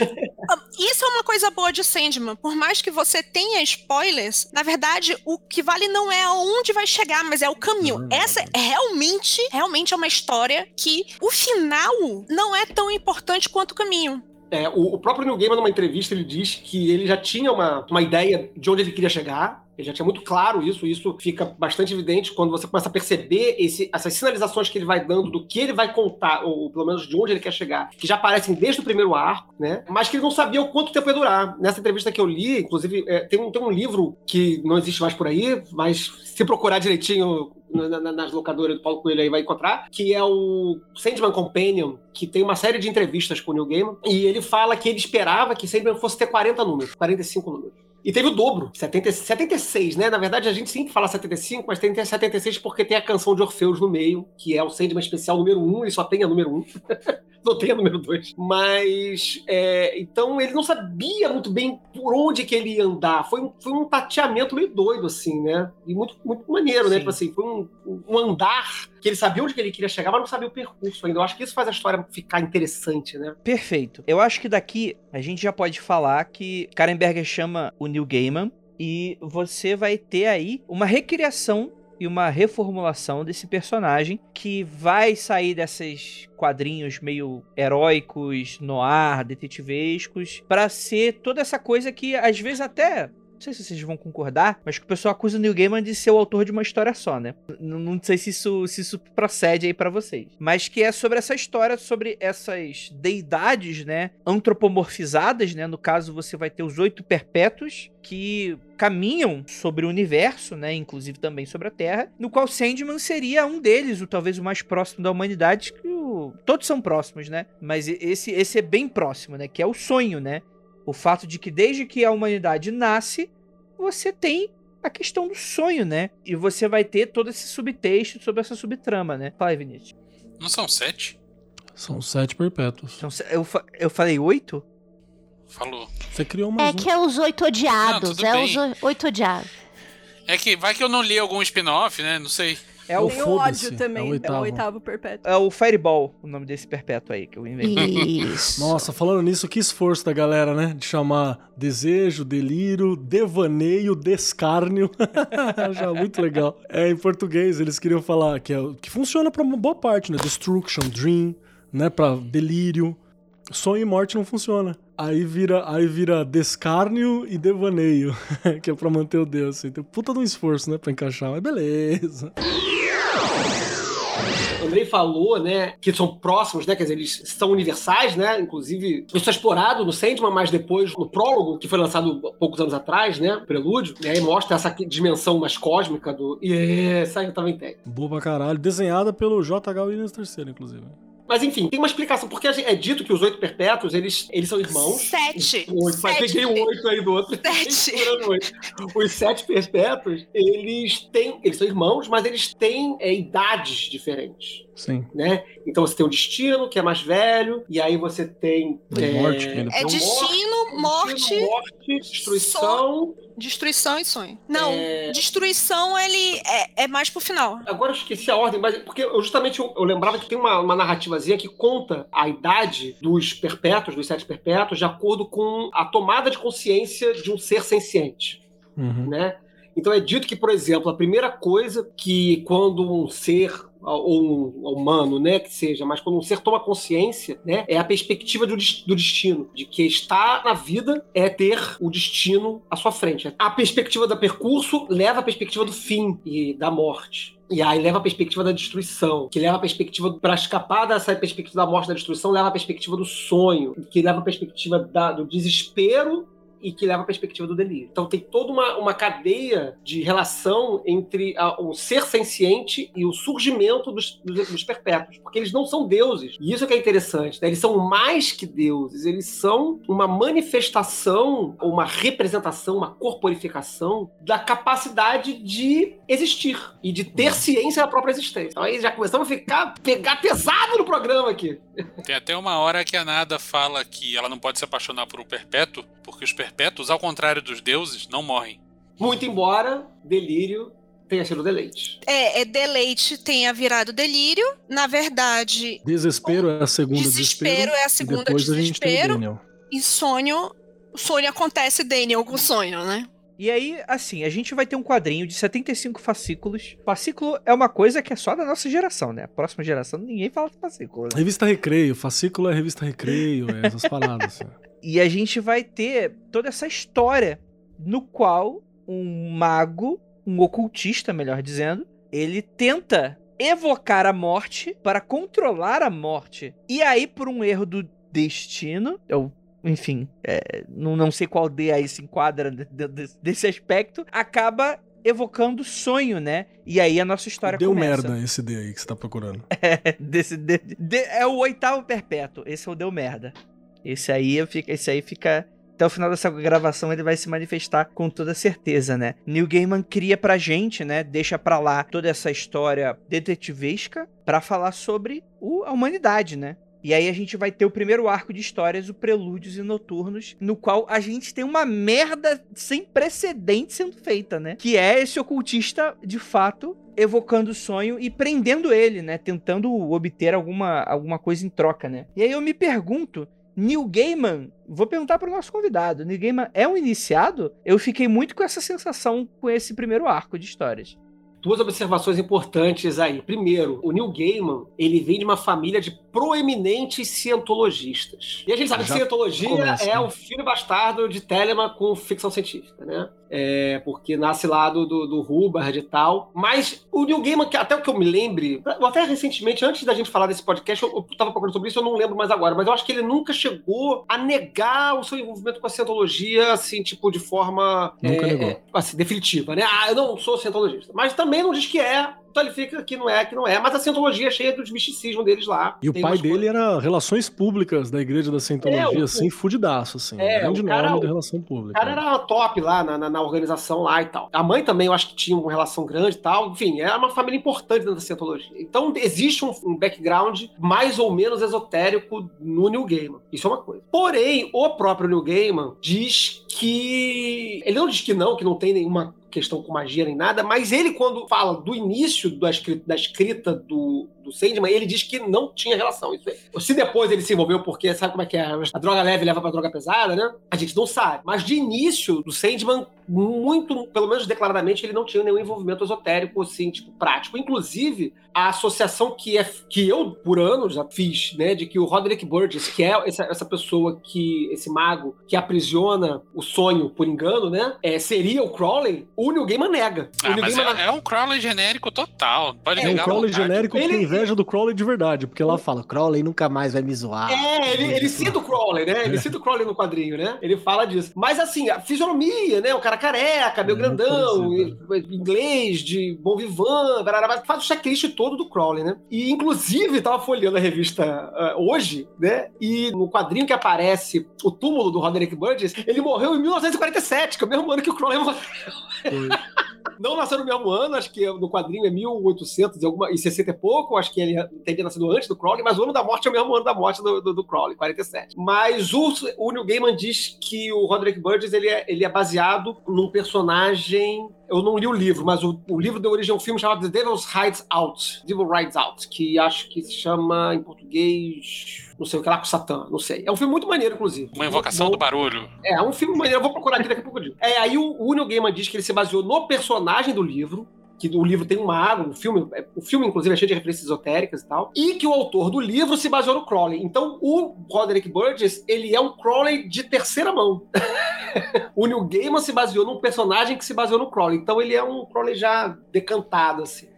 G: isso é uma coisa boa de Sandman. Por mais que você tenha spoilers, na verdade, o que vale não é aonde vai chegar, mas é o caminho.
C: Hum.
G: Essa é realmente, realmente é uma história que o final não é tão importante quanto o caminho.
F: É, o, o próprio Neil Gaiman, numa entrevista, ele diz que ele já tinha uma, uma ideia de onde ele queria chegar. Ele já tinha muito claro isso, e isso fica bastante evidente quando você começa a perceber esse- essas sinalizações que ele vai dando do que ele vai contar, ou pelo menos de onde ele quer chegar, que já aparecem desde o primeiro arco, né? Mas que ele não sabia o quanto tempo ia durar. Nessa entrevista que eu li, inclusive, é, tem, um, tem um livro que não existe mais por aí, mas se procurar direitinho na- na- nas locadoras do Paulo Coelho aí vai encontrar, que é o Sandman Companion, que tem uma série de entrevistas com o Neil Gaiman, e ele fala que ele esperava que Sandman fosse ter 40 números, 45 números. E teve o dobro, 70, 76, né? Na verdade, a gente sempre fala 75, mas tem 76 porque tem a canção de Orfeus no meio, que é o Sandman especial número 1, ele só tem a número 1. não tem a número 2. Mas, é, então, ele não sabia muito bem por onde que ele ia andar. Foi um, foi um tateamento meio doido, assim, né? E muito, muito maneiro, né?
B: Sim.
F: Tipo assim, foi um, um andar que ele sabia onde que ele queria chegar, mas não sabia o percurso ainda. Eu acho que isso faz a história ficar interessante, né?
B: Perfeito. Eu acho que daqui a gente já pode falar que Karen Berger chama o Neil Gaiman e você vai ter aí uma recriação e uma reformulação desse personagem que vai sair desses quadrinhos meio heróicos, noir, detetivescos, pra ser toda essa coisa que às vezes até não sei se vocês vão concordar, mas que o pessoal acusa o Neil Gaiman de ser o autor de uma história só, né? Não sei se isso, se isso procede aí pra vocês. Mas que é sobre essa história, sobre essas deidades, né? Antropomorfizadas, né? No caso, você vai ter os oito perpétuos que caminham sobre o universo, né? Inclusive também sobre a Terra, no qual Sandman seria um deles, o talvez o mais próximo da humanidade, que o... todos são próximos, né? Mas esse, esse é bem próximo, né? Que é o sonho, né? O fato de que desde que a humanidade nasce, você tem a questão do sonho, né? E você vai ter todo esse subtexto sobre essa subtrama, né? Fala aí, Vinícius.
D: Não são sete?
C: São sete perpétuos.
B: Então, eu, fa- eu falei oito?
D: Falou.
C: Você criou
A: É
C: mais um.
A: que é os oito odiados.
D: Não, tudo
A: é
D: bem.
A: os oi- oito odiados.
D: É que vai que eu não li algum spin-off, né? Não sei.
B: É o,
E: Tem o ódio
C: é
E: também,
C: o
E: é o
C: oitavo.
E: oitavo perpétuo.
B: é o Fireball, o nome desse perpétuo aí que eu inventei.
A: Isso.
C: Nossa, falando nisso, que esforço da galera, né? De chamar desejo, delírio, devaneio, descárnio. Já muito legal. É, em português, eles queriam falar que, é, o- que funciona pra uma boa parte, né? Destruction, dream, né? Pra delírio. Sonho e morte não funciona. Aí vira, aí vira descárnio e devaneio, que é pra manter o Deus. Assim. Tem puta de um esforço, né? Pra encaixar, mas beleza.
F: Andrei falou, né, que são próximos, né, quer dizer, eles são universais, né, inclusive isso é explorado no Sandman, mas depois no prólogo, que foi lançado poucos anos atrás, né, prelúdio, e aí mostra essa dimensão mais cósmica do... E essa eu também tem.
C: Boa pra caralho. Desenhada pelo J.H. Williams III, inclusive.
F: Mas enfim, tem uma explicação, porque é dito que os oito perpétuos, eles, eles são irmãos.
G: Sete.
F: Oito, mas peguei o oito aí do outro.
G: Sete.
F: Os sete perpétuos, eles têm. Eles são irmãos, mas eles têm é, idades diferentes.
C: Sim.
F: né? Então você tem o destino, que é mais velho, e aí você tem.
C: A morte, que ainda
G: É destino, morte,
F: destino, morte, destruição.
G: destruição e sonho. Não,
F: É.
G: destruição ele é, é mais pro final.
F: Agora eu esqueci a ordem, mas porque eu justamente eu, eu lembrava que tem uma, uma narrativazinha que conta a idade dos perpétuos, dos sete perpétuos, de acordo com a tomada de consciência de um ser senciente.
C: Uhum.
F: né? Então é dito que, por exemplo, a primeira coisa que quando um ser ou um humano, né, que seja, mas quando um ser toma consciência, né, é a perspectiva do, des- do destino, de que estar na vida é ter o destino à sua frente. A perspectiva do percurso leva à perspectiva do fim e da morte. E aí leva a perspectiva da destruição, que leva a perspectiva para escapar dessa perspectiva da morte da destruição, leva a perspectiva do sonho, que leva a perspectiva da- do desespero e que leva a perspectiva do delírio. Então tem toda uma, uma cadeia de relação entre a- o ser senciente e o surgimento dos, dos, dos perpétuos, porque eles não são deuses. E isso é que é interessante, né? Eles são mais que deuses, eles são uma manifestação, uma representação, uma corporificação da capacidade de existir e de ter ciência da própria existência. Então aí já começamos a ficar, pegar pesado no programa aqui.
D: Tem até uma hora que a Nada fala que ela não pode se apaixonar por um perpétuo, porque os perpétuos, ao contrário dos deuses, não morrem.
F: Muito embora delírio tenha sido deleite.
G: É, é deleite tenha virado delírio. Na verdade,
C: Desespero é a segunda
G: desespero,
C: desespero.
G: é a
C: e
G: segunda
C: depois a gente tem
G: desespero. E sonho. Sonho acontece Daniel com sonho, né?
B: E aí, assim, a gente vai ter um quadrinho de 75 fascículos. Fascículo é uma coisa que é só da nossa geração, né? A próxima geração ninguém fala de fascículo. né?
C: Revista Recreio, fascículo é revista Recreio, é essas paradas. assim.
B: E a gente vai ter toda essa história no qual um mago, um ocultista, melhor dizendo, ele tenta evocar a morte para controlar a morte. E aí, por um erro do destino, ou enfim, é, não, não sei qual D aí se enquadra de- de- de- desse aspecto, acaba evocando sonho, né? E aí a nossa história
C: Deu
B: começa.
C: merda esse D aí que você tá procurando.
B: É, desse, de- de- é o oitavo perpétuo. Esse é o deu merda. Esse aí eu fico- esse aí fica até o final dessa gravação ele vai se manifestar com toda certeza, né? Neil Gaiman cria pra gente, né? Deixa pra lá toda essa história detetivesca pra falar sobre o- a humanidade, né? E aí a gente vai ter o primeiro arco de histórias, o Prelúdios e Noturnos, no qual a gente tem uma merda sem precedente sendo feita, né? Que é esse ocultista, de fato, evocando o sonho e prendendo ele, né? Tentando obter alguma, alguma coisa em troca, né? E aí eu me pergunto, Neil Gaiman, vou perguntar para o nosso convidado, Neil Gaiman é um iniciado? Eu fiquei muito com essa sensação com esse primeiro arco de histórias.
F: Duas observações importantes aí. Primeiro, o Neil Gaiman, ele vem de uma família de proeminentes cientologistas. E a gente sabe que
C: Já
F: cientologia
C: começa,
F: é
C: né?
F: o filho bastardo de Telemann com ficção científica, né? É, porque nasce lá do, do, do Hubbard e tal. Mas o Neil Gaiman, que até o que eu me lembre, até recentemente, antes da gente falar desse podcast, eu, eu tava procurando sobre isso, eu não lembro mais agora, mas eu acho que ele nunca chegou a negar o seu envolvimento com a cientologia, assim, tipo, de forma
C: Nunca
F: é,
C: negou.
F: é, assim, definitiva, né? Ah, eu não sou cientologista. Mas também não diz que é. Então ele fica que não é, que não é. Mas a cientologia é cheia dos misticismos deles lá.
C: E o pai dele
F: coisas-
C: era relações públicas da igreja da Scientologia,
F: É, o-
C: assim, fudidaço, assim.
F: É,
C: grande
F: o cara-
C: nome da relação
F: O
C: pública.
F: cara era top lá na, na, na organização lá e tal. A mãe também, eu acho que tinha uma relação grande e tal. Enfim, era uma família importante dentro da cientologia. Então, existe um, um background mais ou menos esotérico no Neil Gaiman. Isso é uma coisa. Porém, o próprio Neil Gaiman diz que... Ele não diz que não, que não tem nenhuma questão com magia nem nada, mas ele, quando fala do início da escrita, da escrita do, do Sandman, ele diz que não tinha relação. Isso aí. Se depois ele se envolveu porque sabe como é que é? A droga leve leva pra droga pesada, né? A gente não sabe. Mas de início, do Sandman, muito, pelo menos declaradamente, ele não tinha nenhum envolvimento esotérico, assim, tipo, prático. Inclusive, a associação que, é, que eu, por anos, já fiz, né, de que o Roderick Burgess, que é essa, essa pessoa que, esse mago, que aprisiona o sonho por engano, né, é, seria o Crowley, o Neil Gaiman nega. o
D: Ah,
F: Neil
D: mas
F: Gaiman
D: é, é um Crowley genérico total. Pode
C: É um
D: negar à
C: Crowley genérico que
F: Ele-
C: inveja do Crowley de verdade, porque lá fala, Crowley nunca mais vai me zoar.
F: É, ele, ele cita o Crowley, né? Ele cita o Crowley no quadrinho, né? Ele fala disso. Mas assim, a fisionomia, né? O cara careca, meio
C: É,
F: grandão,
C: parecido,
F: e- inglês, de bom vivant, barará, faz o checklist todo do Crowley, né? E inclusive tava folheando a revista ah, hoje, né? E no quadrinho que aparece o túmulo do Roderick Burgess, ele morreu em 1947, que é o mesmo ano que o Crowley morreu. Não nasceu no mesmo ano, acho que no quadrinho é 1800 e, e 60 e pouco, acho que ele teria nascido antes do Crowley, mas o ano da morte é o mesmo ano da morte do, do, do Crowley, 47. Mas o, o Neil Gaiman diz que o Roderick Burgess ele é, ele é baseado num personagem eu não li o livro, mas o, o livro deu origem a um filme chamado The Devil's Hides Out, Devil Rides Out, que acho que se chama em português, não sei o que lá com Satã, não sei. É um filme muito maneiro, inclusive.
D: Uma invocação
F: Bom,
D: do barulho.
F: É, é um filme maneiro, eu vou procurar aqui daqui a pouco. eu digo. É, aí o, o Neil Gaiman diz que ele se baseou no personagem do livro, que o livro tem um mago, o filme, o filme inclusive é cheio de referências esotéricas e tal, e que o autor do livro se baseou no Crowley. Então, o Roderick Burgess, ele é um Crowley de terceira mão. o Neil Gaiman se baseou num personagem que se baseou no Crowley. Então, ele é um Crowley já decantado, assim.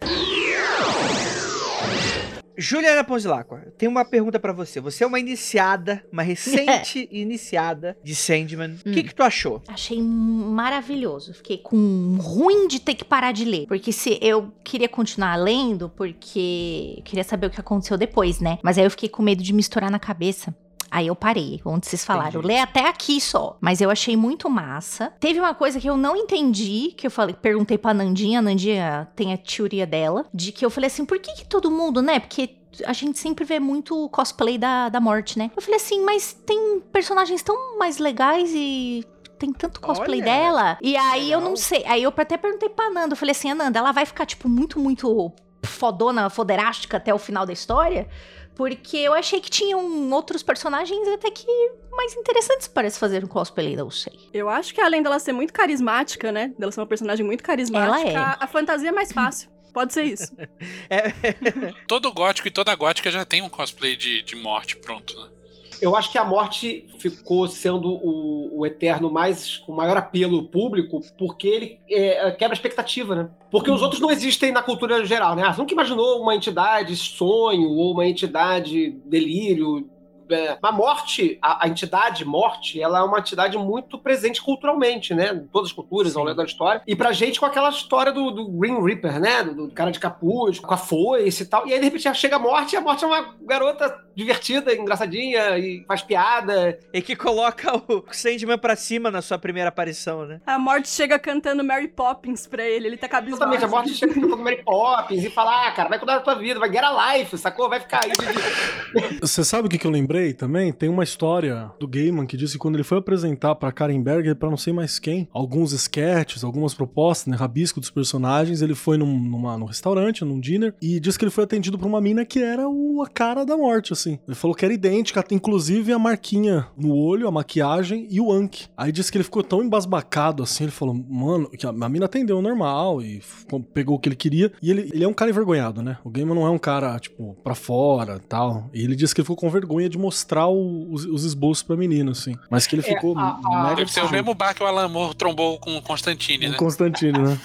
B: Juliana Ponzilacqua, eu tenho uma pergunta pra você. Você é uma iniciada, uma recente iniciada de Sandman. O que,
A: Hum.
B: que tu achou?
A: Achei maravilhoso. Fiquei com ruim de ter que parar de ler. Porque se eu queria continuar lendo, porque eu queria saber o que aconteceu depois, né? Mas aí eu fiquei com medo de misturar na cabeça. Aí eu parei, onde vocês falaram.
B: Entendi.
A: Lê até aqui só. Mas eu achei muito massa. Teve uma coisa que eu não entendi, que eu falei, perguntei pra Nandinha, a Nandinha tem a teoria dela, de que eu falei assim, por que, que todo mundo, né? Porque a gente sempre vê muito cosplay da, da morte, né? Eu falei assim, mas tem personagens tão mais legais e tem tanto cosplay
B: Olha,
A: dela. E aí eu
B: legal.
A: não sei. Aí eu até perguntei pra Nanda. Eu falei assim, Ananda, ela vai ficar, tipo, muito, muito fodona, foderástica até o final da história? Porque eu achei que tinham outros personagens até que mais interessantes para se fazer um cosplay, não sei.
E: Eu acho que além dela ser muito carismática, né? Dela ser uma personagem muito carismática,
A: Ela é.
E: a, a fantasia é mais fácil. Pode ser isso.
D: Todo gótico e toda gótica já tem um cosplay de, de morte pronto, né?
F: Eu acho que a morte ficou sendo o, o eterno mais com maior apelo público porque ele é, quebra a expectativa, né? Porque os outros não existem na cultura geral, né? Ah, nunca imaginou uma entidade sonho ou uma entidade delírio. É, a morte, a, a entidade morte, ela é uma entidade muito presente culturalmente, né? Em todas as culturas ao longo da história. E pra gente com aquela história do, do Green Reaper, né? Do, do cara de capuz, com a foice e tal. E aí, de repente, chega a morte e a morte é uma garota divertida, engraçadinha e faz piada.
B: E que coloca o Sandman pra cima na sua primeira aparição, né?
E: A morte chega cantando Mary Poppins pra ele, ele tá cabisbaixo.
F: Exatamente, a morte chega com Mary Poppins e fala: Ah, cara, vai cuidar da tua vida, vai get a life, sacou? Vai ficar aí.
C: Você sabe o que, que eu lembrei também? Tem uma história do Gaiman que disse que quando ele foi apresentar pra Karen Berger, pra não sei mais quem, alguns sketches, algumas propostas, né, rabisco dos personagens, ele foi num, numa, num restaurante, num dinner, e disse que ele foi atendido por uma mina que era o, a cara da morte, assim. Ele falou que era idêntica, inclusive a marquinha no olho, a maquiagem e o Anki. Aí disse que ele ficou tão embasbacado, assim, ele falou, mano, que a, a mina atendeu normal e pegou o que ele queria. E ele, ele é um cara envergonhado, né? O Gaiman não é um cara, tipo, pra fora tal. E ele disse que ele ficou com vergonha de mostrar o- os, os esboços pra menina, assim. Mas que ele
F: É,
C: ficou
F: a- a-
C: mega
D: Deve ser o mesmo bar que o Alan Moore trombou com o Constantine,
C: O
D: né?
C: Constantino, né?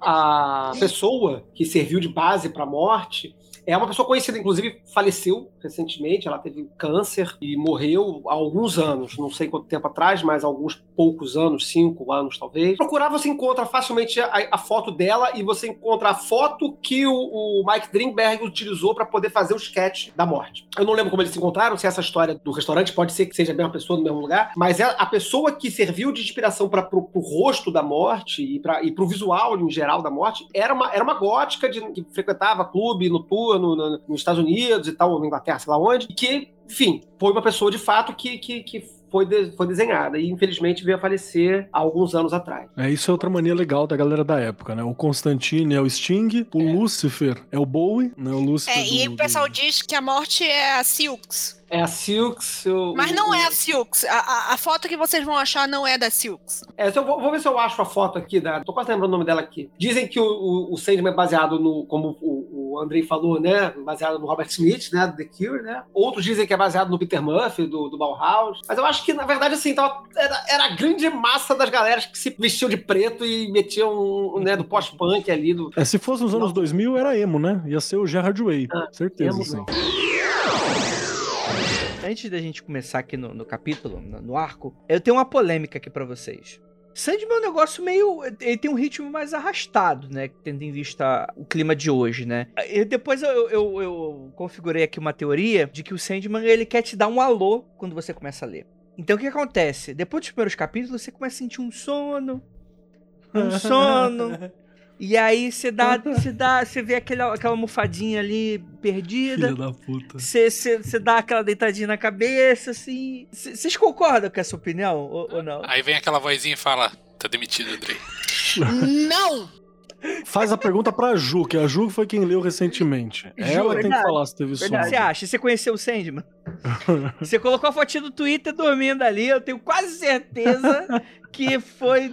F: a pessoa que serviu de base para a morte é uma pessoa conhecida, inclusive faleceu recentemente. Ela teve câncer e morreu há alguns anos, não sei quanto tempo atrás, mas alguns poucos anos, cinco anos talvez. Procurar você encontra facilmente a, a foto dela e você encontra a foto que o, o Mike Dringberg utilizou para poder fazer o sketch da morte. Eu não lembro como eles se encontraram, se essa história do restaurante pode ser que seja a mesma pessoa no mesmo lugar, mas é a pessoa que serviu de inspiração para pro rosto da morte e para pro visual em geral da morte era uma, era uma gótica de, que frequentava clube noturno no- nos Estados Unidos e tal, na Inglaterra, sei lá onde, e que, enfim, foi uma pessoa de fato que, que, que foi, de- foi desenhada e infelizmente veio a falecer há alguns anos atrás.
C: É, isso é outra mania legal da galera da época, né? O Constantine é o Sting, o Lucifer é o Bowie, né? O Lucifer
G: É, e
C: do-
G: o pessoal
C: do-
G: diz que a morte é a Silks.
F: É a Silks. o-
G: Mas não
F: o-
G: é a Silks. A, a- a foto que vocês vão achar não é da Silks.
F: É, eu vou, vou ver se eu acho a foto aqui, da, tô quase lembrando o nome dela aqui. Dizem que o, o, o Sandman é baseado no, como o, o Andrei falou, né? Baseado no Robert Smith, né? Do The Cure, né? Outros dizem que é baseado no Peter Murphy, do, do Bauhaus. Mas eu acho que, na verdade, assim, tava, era, era a grande massa das galeras que se vestiam de preto e metiam, né, do pós-punk ali. Do...
C: É, se fosse nos anos 2000, era emo, né? Ia ser o Gerard Way.
F: Ah,
C: certeza,
F: emo
C: sim.
F: não.
B: Antes da gente começar aqui no, no capítulo, no, no arco, eu tenho uma polêmica aqui pra vocês. Sandman é um negócio meio. Ele tem um ritmo mais arrastado, né? Tendo em vista o clima de hoje, né? E depois eu, eu, eu configurei aqui uma teoria de que o Sandman ele quer te dar um alô quando você começa a ler. Então o que acontece? Depois dos primeiros capítulos, você começa a sentir um sono. Um sono. E aí você dá, você dá, você vê aquela, aquela almofadinha ali perdida.
C: Filha da puta.
B: Você, você, você dá aquela deitadinha na cabeça, assim. Vocês concordam com essa opinião ou, ou não?
D: Aí vem aquela vozinha e fala: tá demitido, Andrei.
G: Não!
C: Faz a pergunta pra Ju, que a Ju foi quem leu recentemente.
B: Ju,
C: Ela tem que
B: verdade.
C: falar se teve
B: O que
C: sono.
B: você acha? Você conheceu o Sandman? Você colocou a fotinha do Twitter dormindo ali, eu tenho quase certeza que foi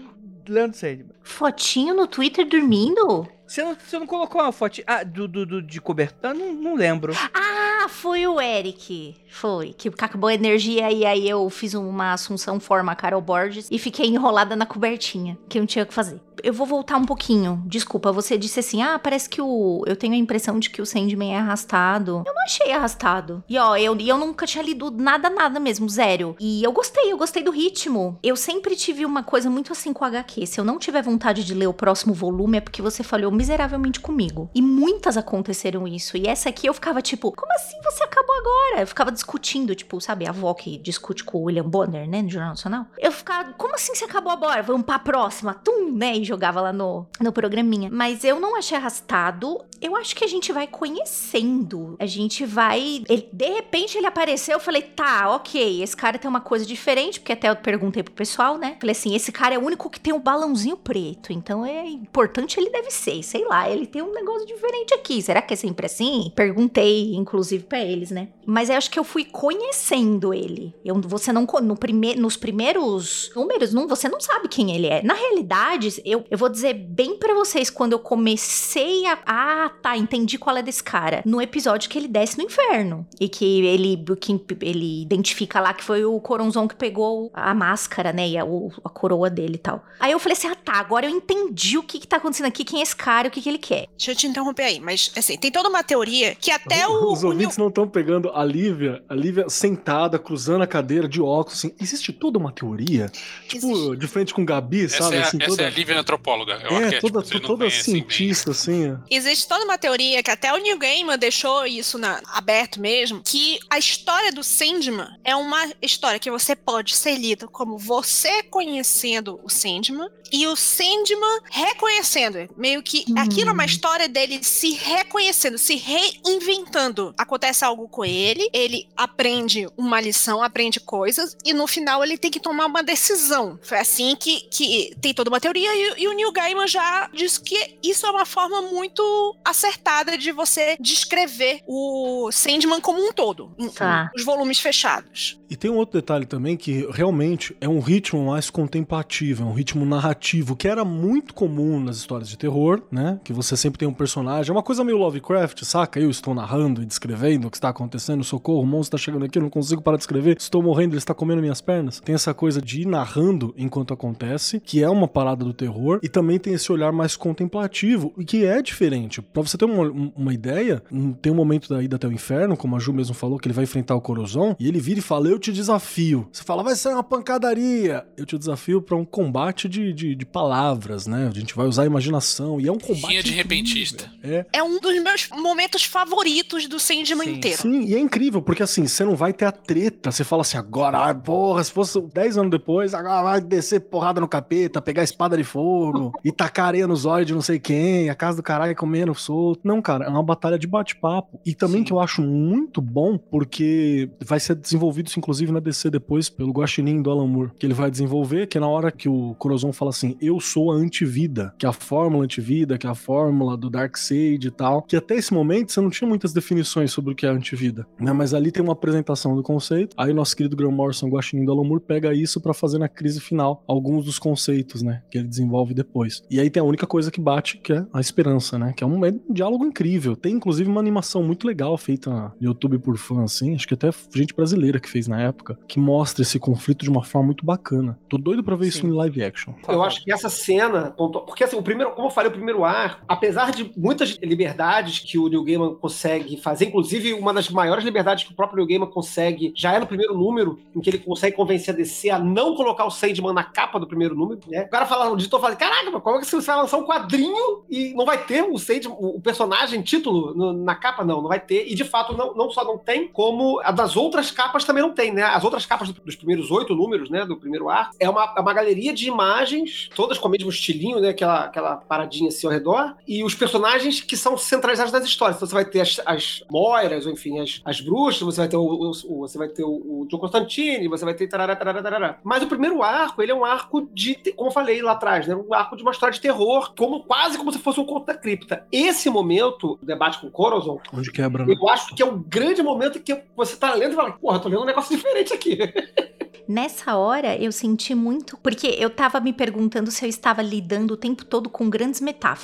B: Leandro Sandman.
A: Fotinho no Twitter dormindo?
B: Você não, você não colocou uma fotinha ah, do, do, do- de cobertor? Não, não lembro.
A: Ah, foi o Eric. Foi. Que acabou a energia e aí eu fiz uma assunção forma Carol Borges e fiquei enrolada na cobertinha, que eu não tinha o que fazer. Eu vou voltar um pouquinho. Desculpa, você disse assim: ah, parece que o. Eu tenho a impressão de que o Sandman é arrastado. Eu não achei arrastado. E ó, eu, eu nunca tinha lido nada, nada mesmo, zero. E eu gostei, eu gostei do ritmo. Eu sempre tive uma coisa muito assim com HQ. Se eu não tiver vontade de ler o próximo volume, é porque você falhou miseravelmente comigo. E muitas aconteceram isso. E essa aqui eu ficava tipo, como assim você acabou agora? Eu ficava discutindo, tipo, sabe, a avó que discute com o William Bonner, né, no Jornal Nacional. Eu ficava, como assim você acabou agora? Vamos pra próxima, tum, né, e jogava lá no, no programinha. Mas eu não achei arrastado. Eu acho que a gente vai conhecendo. A gente vai. ele- de repente ele apareceu, eu falei, tá, ok, esse cara tem uma coisa diferente, porque até eu perguntei pro pessoal, né? Falei assim: esse cara é o único que tem um balãozinho preto, então é importante ele deve ser, sei lá, ele tem um negócio diferente aqui. Será que é sempre assim? Perguntei, inclusive, pra eles, né? Mas eu acho que eu fui conhecendo ele. Eu, você não. No prime, nos primeiros números, não, você não sabe quem ele é. Na realidade, eu, eu vou dizer bem pra vocês, quando eu comecei a. Ah, tá, entendi qual é desse cara. No episódio que ele desce no inferno. E que ele, que ele identifica lá que foi o Coronzon que pegou a máscara, né? E a, a coroa dele e tal. Aí eu falei assim: ah, tá, agora eu entendi o que, que tá acontecendo aqui, quem é esse cara o que, que ele quer.
G: Deixa eu te interromper aí, mas assim, tem toda uma teoria que até o.
C: Os
G: o
C: ouvintes não estão pegando a Lívia, a Lívia sentada, cruzando a cadeira de óculos, assim. Existe toda uma teoria? Tipo, de frente com Gabi,
D: Essa,
C: sabe?
D: é, a-
C: assim,
D: essa
C: toda...
D: é a Lívia antropóloga. É, o
C: É, toda,
D: não
C: toda
D: bem.
C: cientista, assim. ó.
G: Existe toda uma teoria que até o Neil Gaiman deixou isso na- aberto mesmo, que a história do Sandman é uma história que você pode ser lida como você conhecendo o Sandman e o Sandman reconhecendo. Meio que aquilo é uma história dele se reconhecendo, se reinventando. Acontece algo com ele, ele aprende uma lição, aprende coisas e no final ele tem que tomar uma decisão. Foi assim que, que tem toda uma teoria e, e o Neil Gaiman já disse que isso é uma forma muito acertada de você descrever o Sandman como um todo.
A: Tá.
G: Os volumes fechados.
C: E tem um outro detalhe também que realmente é um ritmo mais contemplativo, é um ritmo narrativo, que era muito comum nas histórias de terror, né? Que você sempre tem um personagem, é uma coisa meio Lovecraft, saca? Eu estou narrando e descrevendo o que está acontecendo, socorro, o monstro está chegando aqui, eu não consigo parar de escrever, estou morrendo, ele está comendo minhas pernas. Tem essa coisa de ir narrando enquanto acontece, que é uma parada do terror, e também tem esse olhar mais contemplativo, e que é diferente. Pra você ter uma, um- uma ideia, tem um momento da ida até o inferno, como a Ju mesmo falou, que ele vai enfrentar o Corozon, e ele vira e fala: Eu te desafio. Você fala, vai ser uma pancadaria. Eu te desafio pra um combate de, de, de palavras, né? A gente vai usar a imaginação, e é um combate.
D: Rinha de repentista.
C: É.
G: É um dos meus momentos favoritos do Sandman
B: Sim.
G: inteiro.
C: Sim, e é incrível, porque assim, você não vai ter a treta. Você fala assim, agora, porra, se fosse 10 anos depois, agora vai descer porrada no capeta, pegar espada de fogo e tacar areia nos olhos de não sei quem, a casa do caralho comendo solto. Não, cara, é uma batalha de bate-papo. E também
B: Sim.
C: que eu acho muito bom, porque vai ser desenvolvido isso, inclusive, na DC depois, pelo Guaxinim do Alan Moore, que ele vai desenvolver, que é na hora que o Corozon fala assim, eu sou a antivida, que é a fórmula antivida, que é a fórmula do Darkseid e tal, que até esse momento você não tinha muitas definições sobre o que é antivida, né? Mas ali tem uma apresentação do conceito, aí o nosso querido Graham Morrison, Guaxinim do Alan Moore, pega isso pra fazer na crise final alguns dos conceitos, né? Que ele desenvolve depois. E aí tem a única coisa que bate, que é a esperança, né? Que é um, é um diálogo incrível. Tem inclusive uma animação muito legal feita no YouTube por fã, assim, acho que até gente brasileira que fez na época, que mostra esse conflito de uma forma muito bacana. Tô doido pra ver isso
B: Sim.
C: em live action.
F: Eu acho que essa cena, porque assim, o primeiro, como eu falei, o primeiro ar, apesar de muitas liberdades que o Neil Gaiman consegue fazer, inclusive uma das maiores liberdades que o próprio Neil Gaiman consegue, já é no primeiro número, em que ele consegue convencer a DC a não colocar o Sandman na capa do primeiro número, né? O cara fala, o editor fala caraca, como é que você vai lançar um quadrinho e não vai ter o Sage, o, personagem, título no- na capa? Não, não vai ter. E de fato, não, não só não tem, como a das outras capas também não tem, né? As outras capas do- dos primeiros oito números, né? Do primeiro arco, é uma, é uma galeria de imagens, todas com o mesmo estilinho, né? Aquela, aquela paradinha assim ao redor, e os personagens que são centralizados nas histórias. Então você vai ter as, as moiras, ou enfim, as, as bruxas, você vai ter o, o- o- você vai ter o, o John Constantine, você vai ter tarará, tarará, tarará. Mas o primeiro arco, ele é um arco de, como eu falei lá atrás, né? Um arco de uma história de terror, como quase como se fosse um conto da cripta. Esse momento, o debate com o Corazon,
C: Onde quebra, né?
F: eu acho que é o grande momento que você tá lendo e fala, porra, tô lendo um negócio diferente aqui.
A: Nessa hora eu senti muito, porque eu tava me perguntando se eu estava lidando o tempo todo com grandes metáforas,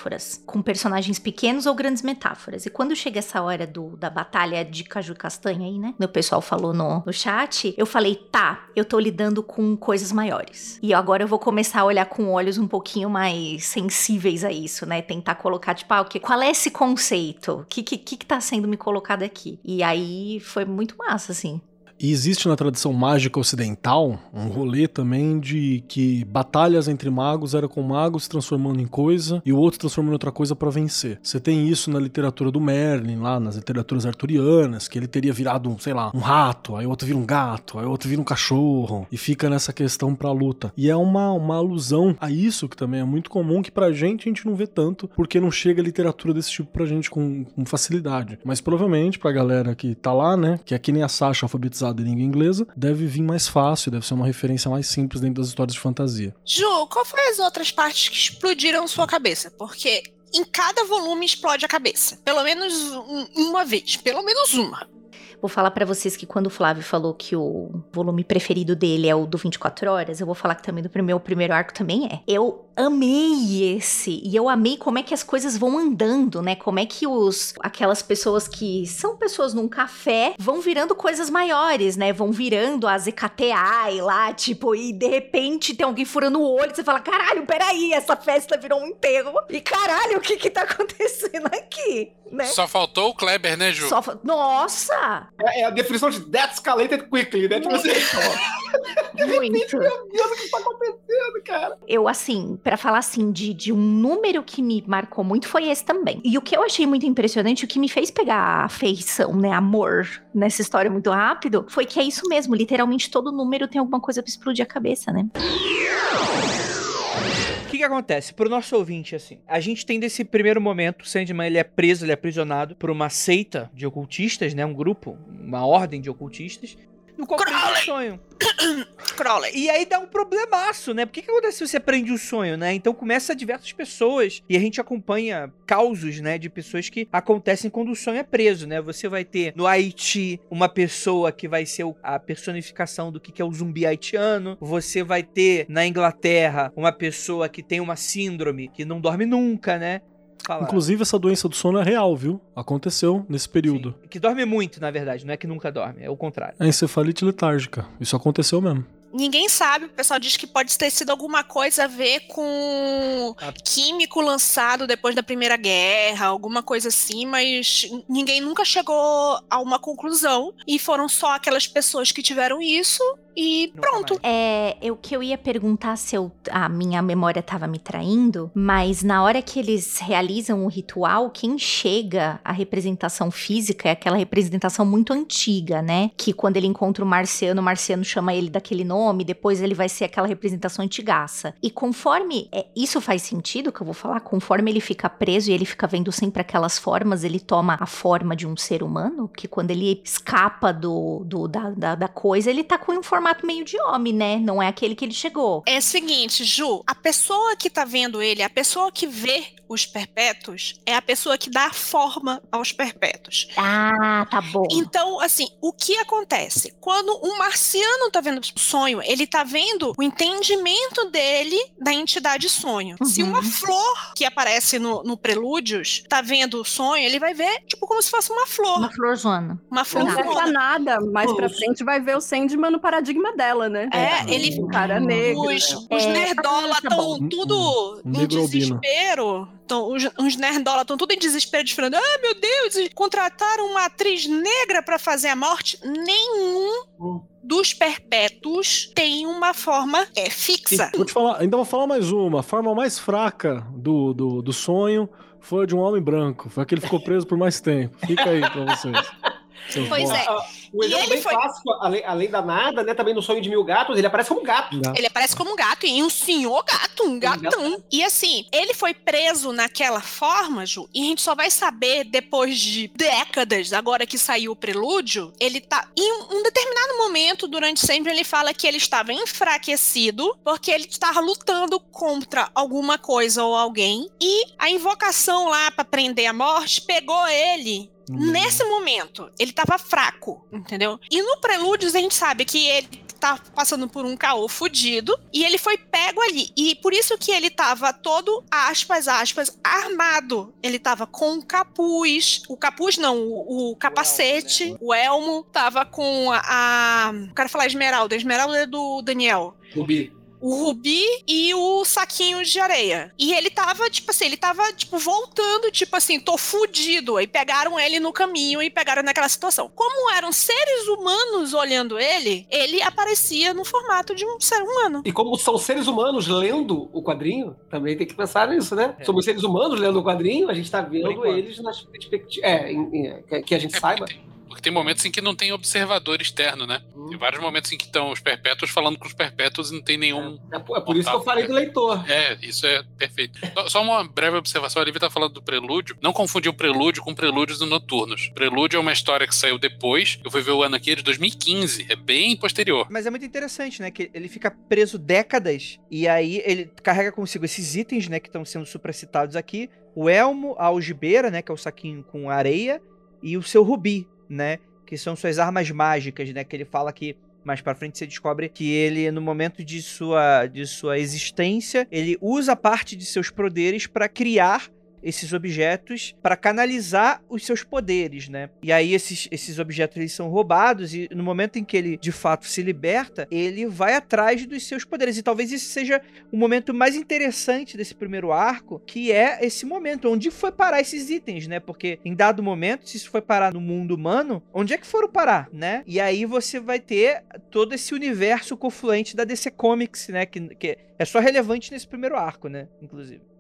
A: com personagens pequenos ou grandes metáforas. E quando chega essa hora do, da batalha de caju e castanha aí, né? O pessoal falou no, no chat, eu falei, tá, eu tô lidando com coisas maiores. E agora eu vou começar a olhar com olhos um pouquinho mais sensíveis a isso, né? Tentar colocar, tipo, ah, que, qual é esse conceito? O que, que que tá sendo me colocado aqui? E aí foi muito massa, assim.
C: E existe na tradição mágica ocidental um rolê também de que batalhas entre magos era com magos se transformando em coisa e o outro transformando em outra coisa pra vencer. Você tem isso na literatura do Merlin, lá nas literaturas arturianas, que ele teria virado, sei lá, um rato, aí outro vira um gato, aí outro vira um cachorro, e fica nessa questão pra luta. E é uma, uma alusão a isso que também é muito comum, que pra gente a gente não vê tanto, porque não chega literatura desse tipo pra gente com, com facilidade. Mas provavelmente pra galera que tá lá, né, que é que nem a Sasha alfabetizada em língua inglesa, deve vir mais fácil, deve ser uma referência mais simples dentro das histórias de fantasia.
G: Ju, qual foi as outras partes que explodiram sua cabeça? Porque em cada volume explode a cabeça. Pelo menos um- uma vez. Pelo menos uma.
A: Vou falar pra vocês que quando o Flávio falou que o volume preferido dele é o do 24 horas, eu vou falar que também do meu primeiro arco também é. Eu amei esse e eu amei como é que as coisas vão andando, né? Como é que os aquelas pessoas que são pessoas num café vão virando coisas maiores, né? Vão virando as EKTI lá, tipo, e de repente tem alguém furando o olho, você fala: "Caralho, peraí, essa festa virou um enterro". E caralho, o que que tá acontecendo aqui, né?
D: Só faltou o Kleber, né, Ju?
A: Só fa- Nossa!
F: É, é a definição de That Escalated Quickly, né? Tipo assim,
A: Muito.
F: meu Deus, o que tá acontecendo, cara?
A: Eu, assim, pra falar assim, de, de um número que me marcou muito foi esse também. E o que eu achei muito impressionante, o que me fez pegar a afeição, né, amor nessa história muito rápido, foi que é isso mesmo, literalmente todo número tem alguma coisa pra explodir a cabeça, né?
B: Que que acontece? Pro nosso ouvinte, assim, a gente tem desse primeiro momento, Sandman, ele é preso, ele é aprisionado por uma seita de ocultistas, né, um grupo, uma ordem de ocultistas, no qual prende um sonho.
G: Crowley.
B: E aí dá um problemaço, né? Por que, que acontece se você prende o sonho, né? Então começa diversas pessoas e a gente acompanha causos, né? De pessoas que acontecem quando o sonho é preso, né? Você vai ter no Haiti uma pessoa que vai ser a personificação do que que é o zumbi haitiano. Você vai ter na Inglaterra uma pessoa que tem uma síndrome que não dorme nunca, né? Fala.
C: Inclusive, essa doença do sono é real, viu? Aconteceu nesse período.
B: Sim, que dorme muito, na verdade, não é que nunca dorme, é o contrário.
C: É encefalite letárgica. Isso aconteceu mesmo.
G: Ninguém sabe, o pessoal diz que pode ter sido alguma coisa a ver com
B: Ah.
G: químico lançado depois da Primeira Guerra, alguma coisa assim, mas ninguém nunca chegou a uma conclusão. E foram só aquelas pessoas que tiveram isso e
B: Nunca
G: pronto.
B: mais.
A: É, eu que eu ia perguntar se eu, a minha memória tava me traindo, mas na hora que eles realizam o ritual, quem chega à representação física é aquela representação muito antiga, né? Que quando ele encontra o marciano, o marciano chama ele daquele nome, depois ele vai ser aquela representação antigaça. E conforme é, isso faz sentido que eu vou falar, conforme ele fica preso e ele fica vendo sempre aquelas formas, ele toma a forma de um ser humano, que quando ele escapa do, do- da, da, da coisa, ele tá com um formato meio de homem, né? Não é aquele que ele chegou.
G: É o seguinte, Ju, a pessoa que tá vendo ele, a pessoa que vê os perpétuos, é a pessoa que dá forma aos perpétuos.
A: Ah, tá bom.
G: Então, assim, o que acontece? Quando um marciano tá vendo o sonho, ele tá vendo o entendimento dele da entidade sonho. Se
A: Uhum.
G: uma flor que aparece no, no Prelúdios tá vendo o sonho, ele vai ver, tipo, como se fosse uma flor.
A: Uma florzona.
G: Uma flor.
E: Não nada, mais pra frente vai ver o Sandman no paradigma dela, né?
G: É, ele
E: Um cara negro.
G: Os,
E: né?
G: os
A: É,
G: nerdola
A: tá
G: estão
C: bom.
G: tudo
C: Um
G: em
C: negro albino.
G: desespero. tão, os, os nerdola estão tudo em desespero, falando: ah, meu Deus, contrataram uma atriz negra pra fazer a morte. Nenhum
F: Hum.
G: Dos perpétuos tem uma forma é, fixa.
C: Vou te falar, ainda vou falar mais uma. A forma mais fraca do, do, do sonho foi a de um homem branco. Foi aquele que ficou preso por mais tempo. Fica aí pra vocês. Seus
G: Pois é.
F: Ah, O
G: E
F: exemplo
G: ele
F: bem
G: foi-
F: clássico, além, além da nada, né? Também no sonho de mil gatos, ele aparece como gato.
C: Gato.
G: Ele aparece como um gato, e um senhor gato, um gatão. E assim, ele foi preso naquela forma, Ju, e a gente só vai saber depois de décadas, agora que saiu o prelúdio, ele tá. Em um determinado momento, durante sempre, ele fala que ele estava enfraquecido, porque ele estava lutando contra alguma coisa ou alguém, e a invocação lá pra prender a morte pegou ele
C: Hum.
G: Nesse momento, ele tava fraco, entendeu? E no Prelúdios a gente sabe que ele tá passando por um caô fudido e ele foi pego ali. E por isso que ele tava todo, aspas, aspas, armado. Ele tava com o capuz, o capuz não, o, o capacete, o elmo, tava com a, a. Quero falar esmeralda, esmeralda é do Daniel
F: Rubi.
G: O rubi e o saquinho de areia. E ele tava, tipo assim, ele tava, tipo, voltando, tipo assim, tô fudido. Aí pegaram ele no caminho e pegaram naquela situação. Como eram seres humanos olhando ele, ele aparecia no formato de um ser humano.
F: E como são seres humanos lendo o quadrinho, também tem que pensar nisso, né? Somos seres humanos lendo o quadrinho, a gente tá vendo eles nas perspectivas. É, em- em- que- a gente
D: É
F: saiba.
D: tem, tem momentos em que não tem observador externo, né?
F: Hum.
D: Tem vários momentos em que estão os perpétuos falando com os perpétuos e não tem nenhum.
F: É, por- é por isso que eu falei do leitor.
D: É, isso é perfeito. Só- uma breve observação, a Lívia tá falando do prelúdio. Não confundir o prelúdio com prelúdios e noturnos. Prelúdio é uma história que saiu depois. Eu fui ver o ano aqui, é de 2015. É bem posterior.
B: Mas é muito interessante, né? Que ele fica preso décadas e aí ele carrega consigo esses itens, né? Que estão sendo supracitados aqui. O elmo, a algibeira, né? Que é o saquinho com areia. E o seu rubi, né? Que são suas armas mágicas, né? Que ele fala que mais pra frente você descobre que ele, no momento de sua, de sua existência, ele usa parte de seus poderes pra criar esses objetos para canalizar os seus poderes, né? E aí esses, esses objetos eles são roubados e no momento em que ele de fato se liberta, ele vai atrás dos seus poderes. E talvez esse seja o momento mais interessante desse primeiro arco, que é esse momento onde foi parar esses itens, né? Porque em dado momento, se isso foi parar no mundo humano, onde é que foram parar, né? E aí você vai ter todo esse universo confluente da DC Comics, né? Que, que é só relevante nesse primeiro arco, né? Inclusive.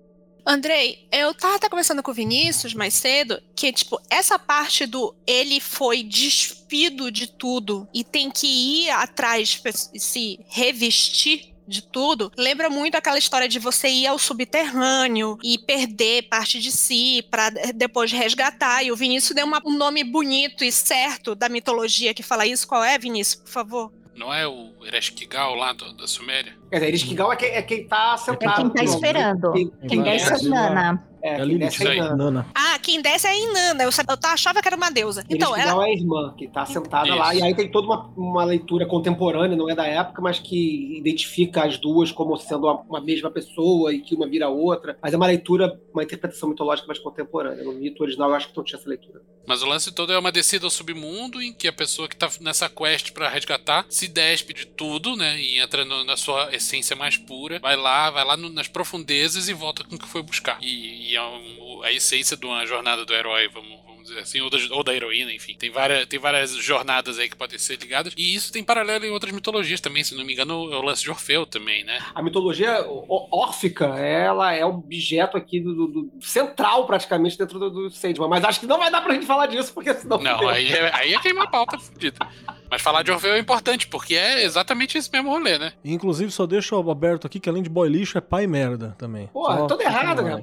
G: Andrei, eu tava até conversando com o Vinícius mais cedo, que, tipo, essa parte do ele foi despido de tudo e tem que ir atrás se revestir de tudo, lembra muito aquela história de você ir ao subterrâneo e perder parte de si pra depois resgatar. E o Vinícius deu uma- um nome bonito e certo da mitologia que fala isso. Qual é, Vinícius, por favor?
D: Não é o Ereshkigal lá do- da Suméria?
F: Quer dizer, Ereshkigal é, quem, é quem tá
A: É
F: sentado.
A: quem tá
F: no-
A: esperando.
F: Quem,
A: Quem
F: quem
A: é Nana.
F: É,
C: É a
F: quem
C: Lilith,
F: desce é. Inanna.
C: Nana.
G: Ah, quem desce é a Inanna. Eu, sa- eu achava que era uma deusa. Então, ela,
F: é a irmã, que tá sentada lá.
D: Isso.
F: E aí tem toda uma, uma leitura contemporânea, não é da época, mas que identifica as duas como sendo uma, uma mesma pessoa e que uma vira outra. Mas é uma leitura, uma interpretação mitológica mais contemporânea. No mito original, eu acho que não tinha essa leitura.
D: Mas o lance todo é uma descida ao submundo em que a pessoa que tá nessa quest pra resgatar se despe de tudo, né? E entra no- na sua essência mais pura. Vai lá, vai lá no- nas profundezas e volta com o que foi buscar. E, e é um- a essência de uma jornada do herói, vamos, vamos dizer assim, ou da, ou da heroína, enfim. Tem várias, tem várias jornadas aí que podem ser ligadas. E isso tem paralelo em outras mitologias também, se não me engano, é o lance de Orfeu também, né?
F: A mitologia órfica, ela é um objeto aqui do, do- do- central, praticamente, dentro do, do Sandman. Mas acho que não vai dar pra gente falar disso, porque senão.
D: Não, aí é, aí é queimar a pauta fudida. Mas falar de Orfeu é importante, porque é exatamente esse mesmo rolê, né?
C: Inclusive, só deixo aberto aqui que além de boy lixo, é pai merda também.
F: Porra,
C: Só-
F: todo errado, né?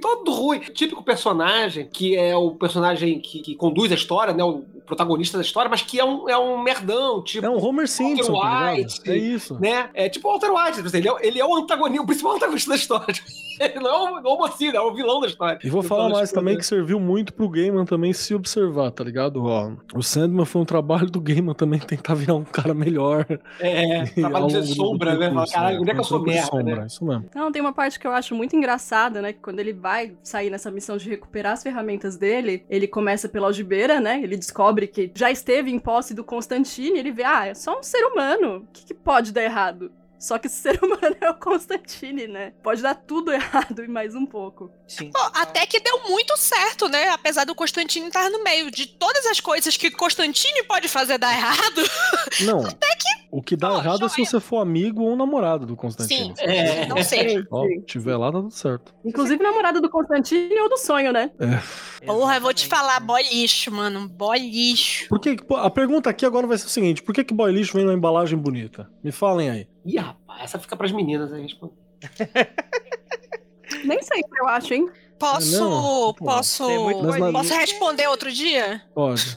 F: Todo ruim. Típico personagem, que é o personagem que, que conduz a história, né? O protagonista da história, mas que é um, é um merdão, tipo.
C: É um Homer Simpson, tá?
F: White,
C: É isso.
F: Né? É tipo o Walter White, ele é, ele é o antagonista, o principal antagonista da história. Ele não é o homicida, é o vilão da história.
C: E vou
F: Então,
C: falar mais também que serviu muito pro Gaiman também se observar, tá ligado? Ó, o Sandman foi um trabalho do Gaiman também tentar virar um cara melhor.
F: É, trabalho
C: ao
F: de sombra, né? Caralho, onde é que eu sou merda,
C: sombra,
F: né?
C: Isso mesmo.
E: Não, tem uma parte que eu acho muito engraçada, né? Que quando ele vai sair nessa missão de recuperar as ferramentas dele, ele começa pela algibeira, né? Ele descobre que já esteve em posse do Constantine, ele vê, ah, é só um ser humano. O que, que pode dar errado? Só que esse ser humano é o Constantine, né? Pode dar tudo errado e mais um pouco.
B: Sim.
G: Pô, até que deu muito certo, né? Apesar do Constantine estar no meio. De todas as coisas que Constantine pode fazer dar errado,
C: Não. O que dá errado é se
G: joia.
C: você for amigo ou namorado do Constantino.
G: sim,
F: É.
G: não sei.
C: Ó, tiver lá, tá tudo certo.
E: Inclusive namorado do Constantine ou do sonho, né?
G: Porra, eu vou te falar, boy lixo, mano. Boy lixo.
C: Por que, a pergunta aqui agora vai ser o seguinte: por que, que boy lixo vem numa embalagem bonita? Me falem aí.
F: Ih, rapaz, essa fica pras meninas aí responder.
E: Nem sempre, eu acho, hein?
G: Posso.
C: não,
G: posso. Posso responder outro dia?
C: Pode.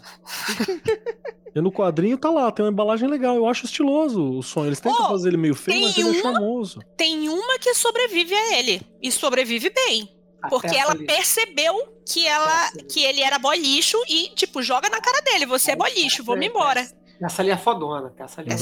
C: e no quadrinho tá lá, tem uma embalagem legal. Eu acho estiloso o sonho. Eles tentam
G: Ó,
C: fazer ele meio feio, mas ele é
G: uma-
C: charmoso.
G: Tem uma que sobrevive a ele. E sobrevive bem.
F: A
G: Porque ela
F: ali.
G: percebeu que ela que ele era boy lixo e, tipo, joga na cara dele. Você é boy lixo, vamos embora.
F: Essa ali é fodona, Tessa ali.
C: É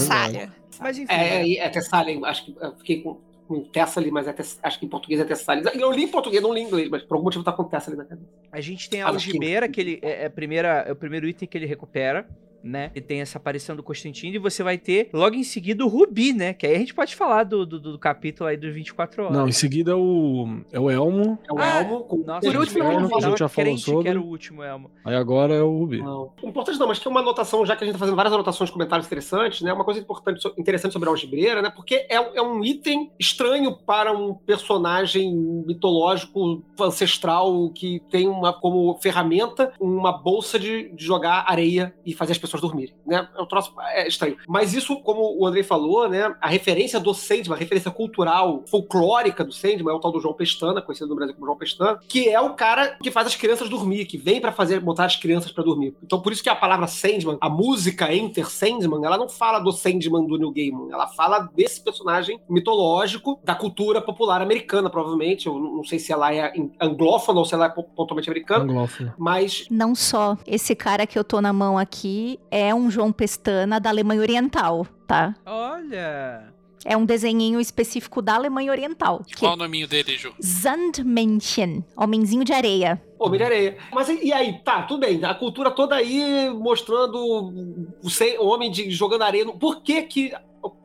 G: É.
B: Mas enfim.
F: É, é, é Tessalia, acho que eu fiquei com, com Tessa ali, mas é Tess- acho que em português é Tessalia. Eu li em português, não li em inglês, mas por algum motivo tá com Tessa ali na cabeça.
B: A gente tem a algibeira, que ele é, é a primeira, é o primeiro item que ele recupera, né? E tem essa aparição do Constantino, e você vai ter logo em seguida o Rubi, né? Que aí a gente pode falar do, do, do capítulo aí dos 24 horas.
C: Não, em seguida é o, é o Elmo.
F: É o
B: Ah,
F: Elmo com
B: Nossa,
E: Por último,
B: tava
E: a gente
C: já falou sobre.
B: que era o último, Elmo.
C: Aí agora é o Rubi.
F: Não. Importante não, mas que é uma anotação, já que a gente tá fazendo várias anotações, comentários interessantes, né? Uma coisa importante, interessante sobre a algibreira, né? Porque é, é um item estranho para um personagem mitológico ancestral que tem uma como ferramenta uma bolsa de, de jogar areia e fazer as pessoas dormirem, né? É um troço é estranho. Mas isso, como o Andrei falou, né? A referência do Sandman, a referência cultural, folclórica do Sandman é o tal do João Pestana, conhecido no Brasil como João Pestana, que é o cara que faz as crianças dormir, que vem pra fazer botar as crianças pra dormir. Então por isso que a palavra Sandman, a música Enter Sandman, ela não fala do Sandman do New Gaiman, ela fala desse personagem mitológico da cultura popular americana, provavelmente. Eu não sei se ela é anglófona ou se ela é po- pontualmente americana,
C: Anglófono.
F: mas
A: Não só esse cara que eu tô na mão aqui é um João Pestana da Alemanha Oriental, tá?
B: Olha!
A: É um desenhinho específico da Alemanha Oriental. Que
D: Qual o nominho dele, Ju?
A: Sandmännchen, homenzinho de areia.
F: Homem de areia. Mas e e aí, tá, tudo bem. A cultura toda aí mostrando o, homem de, jogando areia. Por que que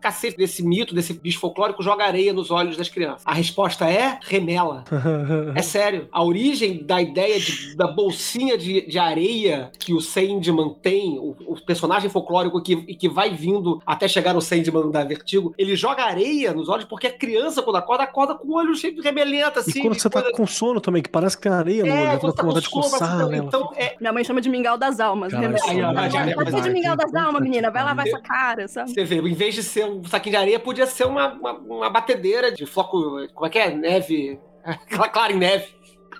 F: cacete desse mito, desse bicho folclórico, joga areia nos olhos das crianças? A resposta é remela. É sério. A origem da ideia de- da bolsinha de, de areia que o Sandman tem, o, o personagem folclórico que, que vai vindo até chegar no Sandman da Vertigo, ele joga areia nos olhos porque a criança, quando acorda, acorda com o olho cheio de remelenta, assim.
C: e quando você tá
F: coisa-
C: com sono também, que parece que tem areia no olho,
F: É,
C: já
F: quando
C: tá
F: tá
C: com vontade de
F: sono,
C: coçar
F: então,
C: nela.
F: então é,
E: Minha mãe chama de mingau das almas.
F: É mas
E: ser de mingau das almas, menina. Vai lavar essa cara, sabe?
F: Você vê, em vez de ser um saquinho de areia, podia ser uma, uma, uma batedeira de floco. Como é que é? Neve. Aquela clara em neve.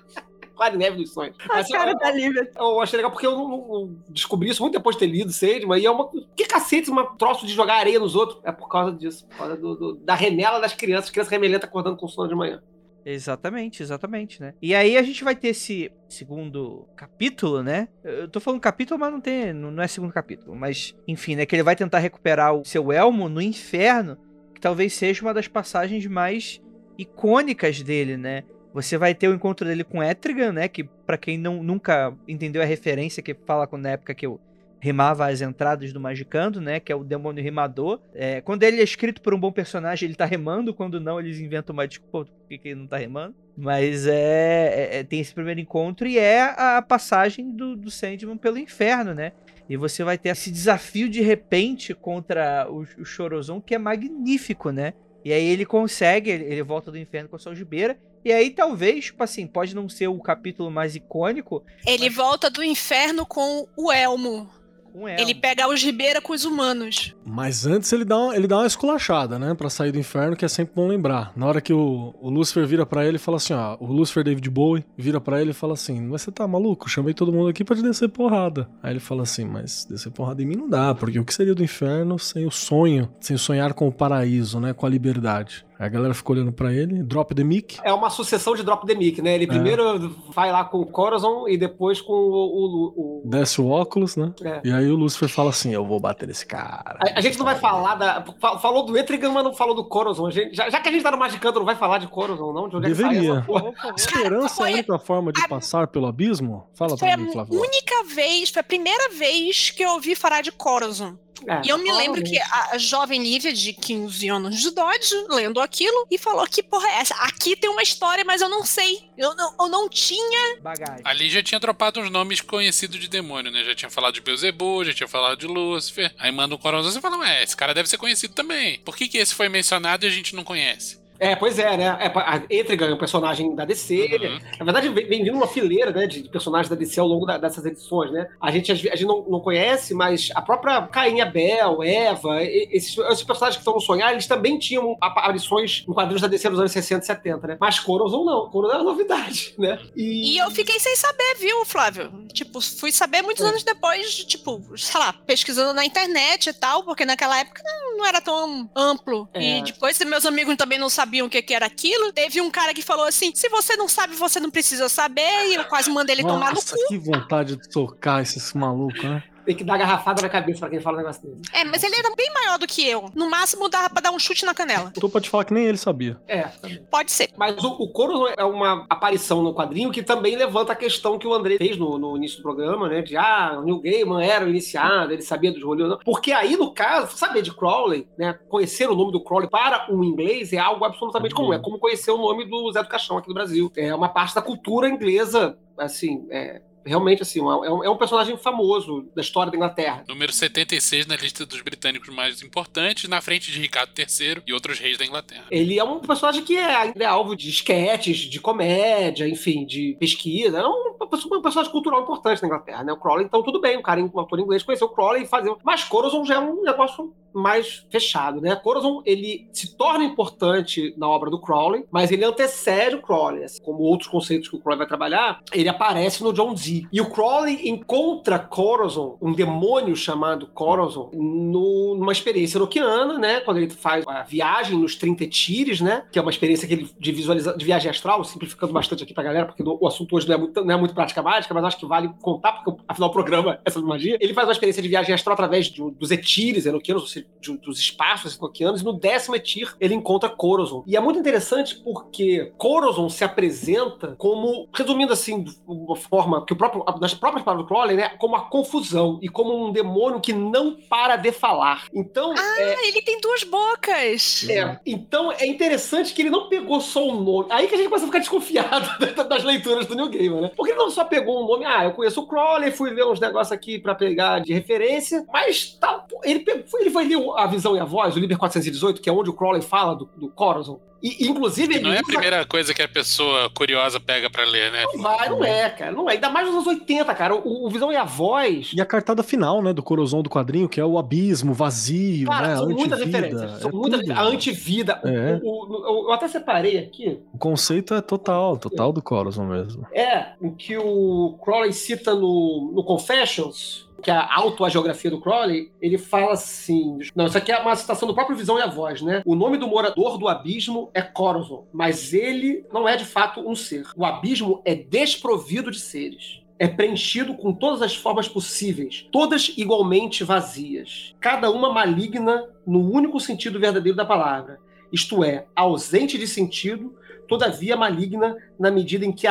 F: clara em neve dos sonhos.
E: A
F: Mas
E: cara
F: eu,
E: da Lívia.
F: eu achei legal porque eu não descobri isso muito depois de ter lido Sandman. E é uma. Que cacete, um troço de jogar areia nos outros? É por causa disso. Por causa do, do- da remela das crianças. Criança remelenta acordando com sono de manhã.
B: Exatamente, exatamente, né? E aí a gente vai ter esse segundo capítulo, né? Eu tô falando capítulo, mas não tem, não é segundo capítulo, mas enfim, né, que ele vai tentar recuperar o seu elmo no inferno, que talvez seja uma das passagens mais icônicas dele, né? Você vai ter o encontro dele com Etrigan, né, que pra quem não, nunca entendeu a referência que fala na época que eu rimava as entradas do Magicando, né? Que é o demônio rimador. É, quando ele é escrito por um bom personagem, ele tá rimando. Quando não, eles inventam uma desculpa por que ele não tá rimando. Mas é, é- é- tem esse primeiro encontro e é a passagem do, do Sandman pelo inferno, né? E você vai ter esse desafio de repente contra o, o Chorozon, que é magnífico, né? E aí ele consegue, ele, ele volta do inferno com a sua algibeira. E aí talvez, tipo assim, pode não ser o capítulo mais icônico
G: Ele volta do inferno com o elmo.
B: Com ela.
G: Ele pega a algibeira com os humanos.
C: Mas antes ele dá, uma, ele dá uma esculachada, né? Pra sair do inferno, que é sempre bom lembrar. Na hora que o, o Lucifer vira pra ele e fala assim, ó. O Lucifer David Bowie vira pra ele e fala assim: Mas você tá maluco? Chamei todo mundo aqui pra te descer porrada. Aí ele fala assim: Mas descer porrada em mim não dá, porque o que seria do inferno sem o sonho, sem sonhar com o paraíso, né? Com a liberdade. Aí a galera ficou olhando pra ele, drop the mic.
F: É uma sucessão de drop the mic, né? Ele primeiro vai lá com o Corazon e depois com o. o- o-
C: Desce o óculos, né?
F: É.
C: E aí o Lucifer fala assim: Eu vou bater nesse cara.
F: A, a gente não vai falar da. fa- Falou do Etrigan, mas não falou do Corazon. A gente- já, já que a gente tá no Magicando, não vai falar de Corazon, não? De onde é que sai
C: Deveria.
F: essa
B: favor.
C: Esperança é a
G: Foi-
C: única forma de passar pelo abismo? Fala
G: Foi
C: pra
G: a
C: mim, Flávio.
G: única vez, foi a primeira vez que eu ouvi falar de Corazon.
F: É,
G: E eu me lembro que a a jovem Lívia, de 15 anos de idade, lendo aquilo, e falou: Que porra é essa? Aqui tem uma história, mas eu não sei. Eu não, eu não tinha.
B: Bagagem.
D: Ali já tinha dropado uns nomes conhecidos de demônio, né? Já tinha falado de Beelzebub, já tinha falado de Lúcifer. Aí manda um coronel e fala, ué, esse cara deve ser conhecido também. Por que, que esse foi mencionado e a gente não conhece?
F: É, pois é, né? É, a Etrigan é um personagem da DC.
D: Uhum.
F: Na verdade, vem, vem vindo uma fileira né, de personagens da DC ao longo da- dessas edições, né? A gente, a gente não, não conhece, mas a própria Caim Abel, Eva, e- esses, esses personagens que estão no sonhar, eles também tinham aparições em quadrinhos da DC nos anos 60 e 70, né? Mas Corazon não. Corazon é uma novidade, né?
G: E eu fiquei sem saber, viu, Flávio? Tipo, fui saber muitos
F: É.
G: anos depois, de, tipo, sei lá, pesquisando na internet e tal, porque naquela época não, não era tão amplo.
F: É.
G: E depois, meus amigos também não sabiam o que, que era aquilo, teve um cara que falou assim: se você não sabe, você não precisa saber, e eu quase mandei ele tomar no
C: Nossa,
G: cu.
C: que vontade de socar esses malucos, né?
F: Tem que dar garrafada na cabeça pra quem fala um negócio desse.
G: É, mas ele era bem maior do que eu. No máximo dava pra dar um chute na canela.
C: Tô pra te falar que nem ele sabia.
F: É,
G: Pode ser.
F: Mas o, o Corazon é uma aparição no quadrinho que também levanta a questão que o André fez no, no início do programa, né? De ah, o Neil Gaiman era o iniciado, ele sabia dos rolês. não. Porque aí, no caso, saber de Crowley, né? Conhecer o nome do Crowley para um inglês é algo absolutamente comum. É como conhecer o nome do Zé do Caixão aqui do Brasil. É uma parte da cultura inglesa, assim, é. Realmente, assim, é um, é um personagem famoso da história da Inglaterra.
D: Número 76 na lista dos britânicos mais importantes, na frente de Ricardo III e outros reis da Inglaterra.
F: Ele é um personagem que é é alvo de esquetes, de comédia, enfim, de pesquisa. É um, um personagem cultural importante na Inglaterra, né? O Crowley, então tudo bem, um cara, um ator inglês, conheceu o Crowley e fazer. Mas Corazon já é um negócio mais fechado, né? Corazon, ele se torna importante na obra do Crowley, mas ele antecede o Crowley. Assim, como outros conceitos que o Crowley vai trabalhar, ele aparece no John Dee. E o Crowley encontra Corazon, um demônio chamado Corazon, no- numa experiência noquiana, né? Quando ele faz a viagem nos 30 Etires, né? Que é uma experiência que ele, de, visualiza, de viagem astral, simplificando bastante aqui pra galera, porque o assunto hoje não é, muito, não é muito prática mágica, mas acho que vale contar, porque afinal o programa é sobre magia. Ele faz uma experiência de viagem astral através de- dos Etires enoquianos, ou seja, de- dos espaços enoquianos, e no décimo Etir ele encontra Corazon. E é muito interessante porque Corazon se apresenta como, resumindo assim, de uma forma que o próprio, nas próprias palavras do Crowley, né? Como a confusão e como um demônio que não para de falar. Então, é,
G: Ah, ele tem duas bocas.
F: é, então é interessante que ele não pegou só um nome. Aí que a gente começa a ficar desconfiado das leituras do New Gaiman, né? Porque ele não só pegou um nome, ah, eu conheço o Crowley, fui ler uns negócios aqui pra pegar de referência, mas tá, ele, pegou, ele foi ler a visão e a voz, o Liber 418, que é onde o Crowley fala do, do Corazon. E, inclusive,
D: Não é a
F: usa-
D: primeira coisa que a pessoa curiosa pega pra ler, né?
F: Não vai, não é, cara. Não é. Ainda mais nos anos 80, cara. O, o Visão e a Voz.
C: E a cartada final, né, do Corazon do quadrinho, que é o abismo, vazio,
F: Cara,
C: né?
F: são muitas referências. São
C: é
F: muitas
C: tudo.
F: A antivida. o-
C: É.
F: o- o- eu até separei aqui.
C: O conceito é total, total do Corazon mesmo.
F: É, em que o Crowley cita no, no Confessions, que é a autoagiografia do Crowley, ele fala assim. Não, isso aqui é uma citação do próprio Visão e a Voz, né? O nome do morador do abismo é Corazon, mas ele não é de fato um ser. O abismo é desprovido de seres. É preenchido com todas as formas possíveis, todas igualmente vazias, cada uma maligna no único sentido verdadeiro da palavra, isto é, ausente de sentido, todavia maligna na medida em que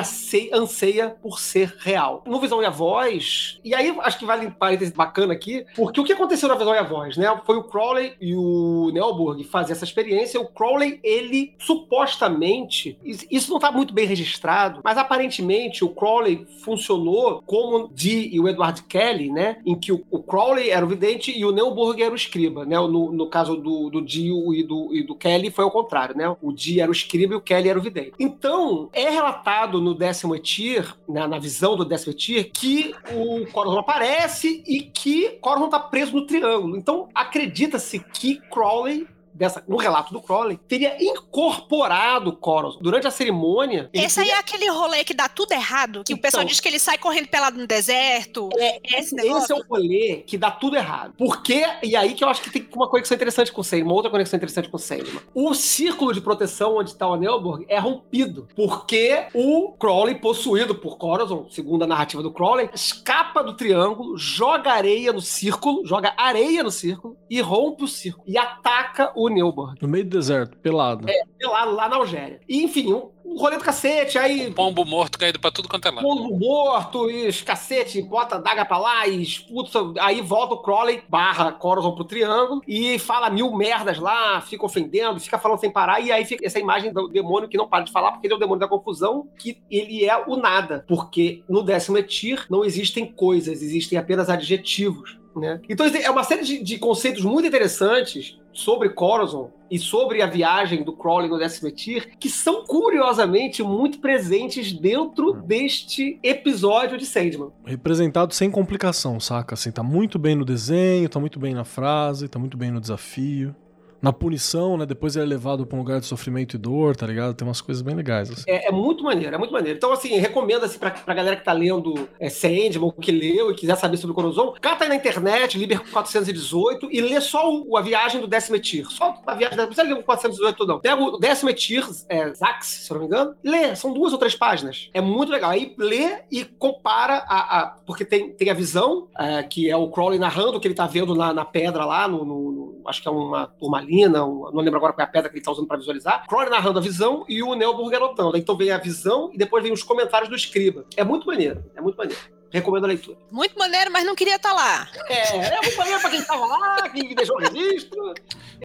F: anseia por ser real. No Visão e a Voz, e aí acho que vale um parênteses bacana aqui, porque o que aconteceu na Visão e a Voz, né? Foi o Crowley e o Nelburg fazer essa experiência. O Crowley, ele supostamente, is- isso não está muito bem registrado, mas aparentemente o Crowley funcionou como Dee e o Edward Kelly, né? Em que o, Crowley era o vidente e o Neuburg era o escriba, né? No, no caso do, do Dee e do, e do Kelly foi ao contrário, né? O Dee era o escriba e o Kelly era o vidente. Então, é relatado no décimo Etir, né, na visão do décimo Etir, que o Corazon aparece e que Corazon tá preso no triângulo. Então, acredita-se que Crowley Dessa, no relato do Crowley, teria incorporado Corazon. Durante a cerimônia.
G: Esse aí é aquele rolê que dá tudo errado, que o pessoal
F: Então.
G: diz que ele sai correndo pelado no deserto.
F: É,
G: esse
F: esse, é o rolê que dá tudo errado. Porque, e aí que eu acho que tem uma conexão interessante com o Sandman, uma outra conexão interessante com o Sandman. O círculo de proteção onde está o Nelborg é rompido, porque o Crowley, possuído por Corazon, segundo a narrativa do Crowley, escapa do triângulo, joga areia no círculo, joga areia no círculo e rompe o círculo. E ataca o o Neuborg.
C: No meio do deserto, pelado.
F: É, lá, lá na Algéria. E, enfim, um, um rolê do cacete, aí
D: Pombo morto caído pra tudo quanto é lado.
F: Pombo morto, e os cacete, bota a daga pra lá e esputa. Aí volta o Crowley, barra Corazon pro triângulo, e fala mil merdas lá, fica ofendendo, fica falando sem parar, e aí fica essa imagem do demônio que não para de falar, porque ele é o demônio da confusão, que ele é o nada. Porque no décimo etir não existem coisas, existem apenas adjetivos. Né? Então é uma série de, de conceitos muito interessantes sobre Corazon e sobre a viagem do Crowley no décimo etir, que são curiosamente muito presentes dentro deste episódio de Sandman.
C: Representado sem complicação, saca? Assim, tá muito bem no desenho, tá muito bem na frase, tá muito bem no desafio. Na punição, né? Depois ele é levado pra um lugar de sofrimento e dor, tá ligado? Tem umas coisas bem legais. Assim.
F: É, é muito maneiro, é muito maneiro. Então, assim, recomendo assim, pra, pra galera que tá lendo é, Sandman, que leu e quiser saber sobre o Corazon, cata aí na internet, Liber 418, e lê só o, a viagem do décimo etir. Só a viagem, não precisa ler o 418 não. Pega o décimo etir, é, Zax, se eu não me engano, lê, são duas ou três páginas. É muito legal. Aí lê e compara a... a porque tem, tem a visão, é, que é o Crowley narrando o que ele tá vendo na, na pedra lá, no, no- no- acho que é uma turmalina, um- não lembro agora qual é a pedra que ele tá usando pra visualizar. Crowley narrando a visão e o Neuburg anotando. Então vem a visão e depois vem os comentários do escriba. É muito maneiro, é muito maneiro. Recomendo a leitura.
G: Muito maneiro, mas não queria estar lá.
F: É, é muito maneiro pra quem tava lá, quem deixou o registro.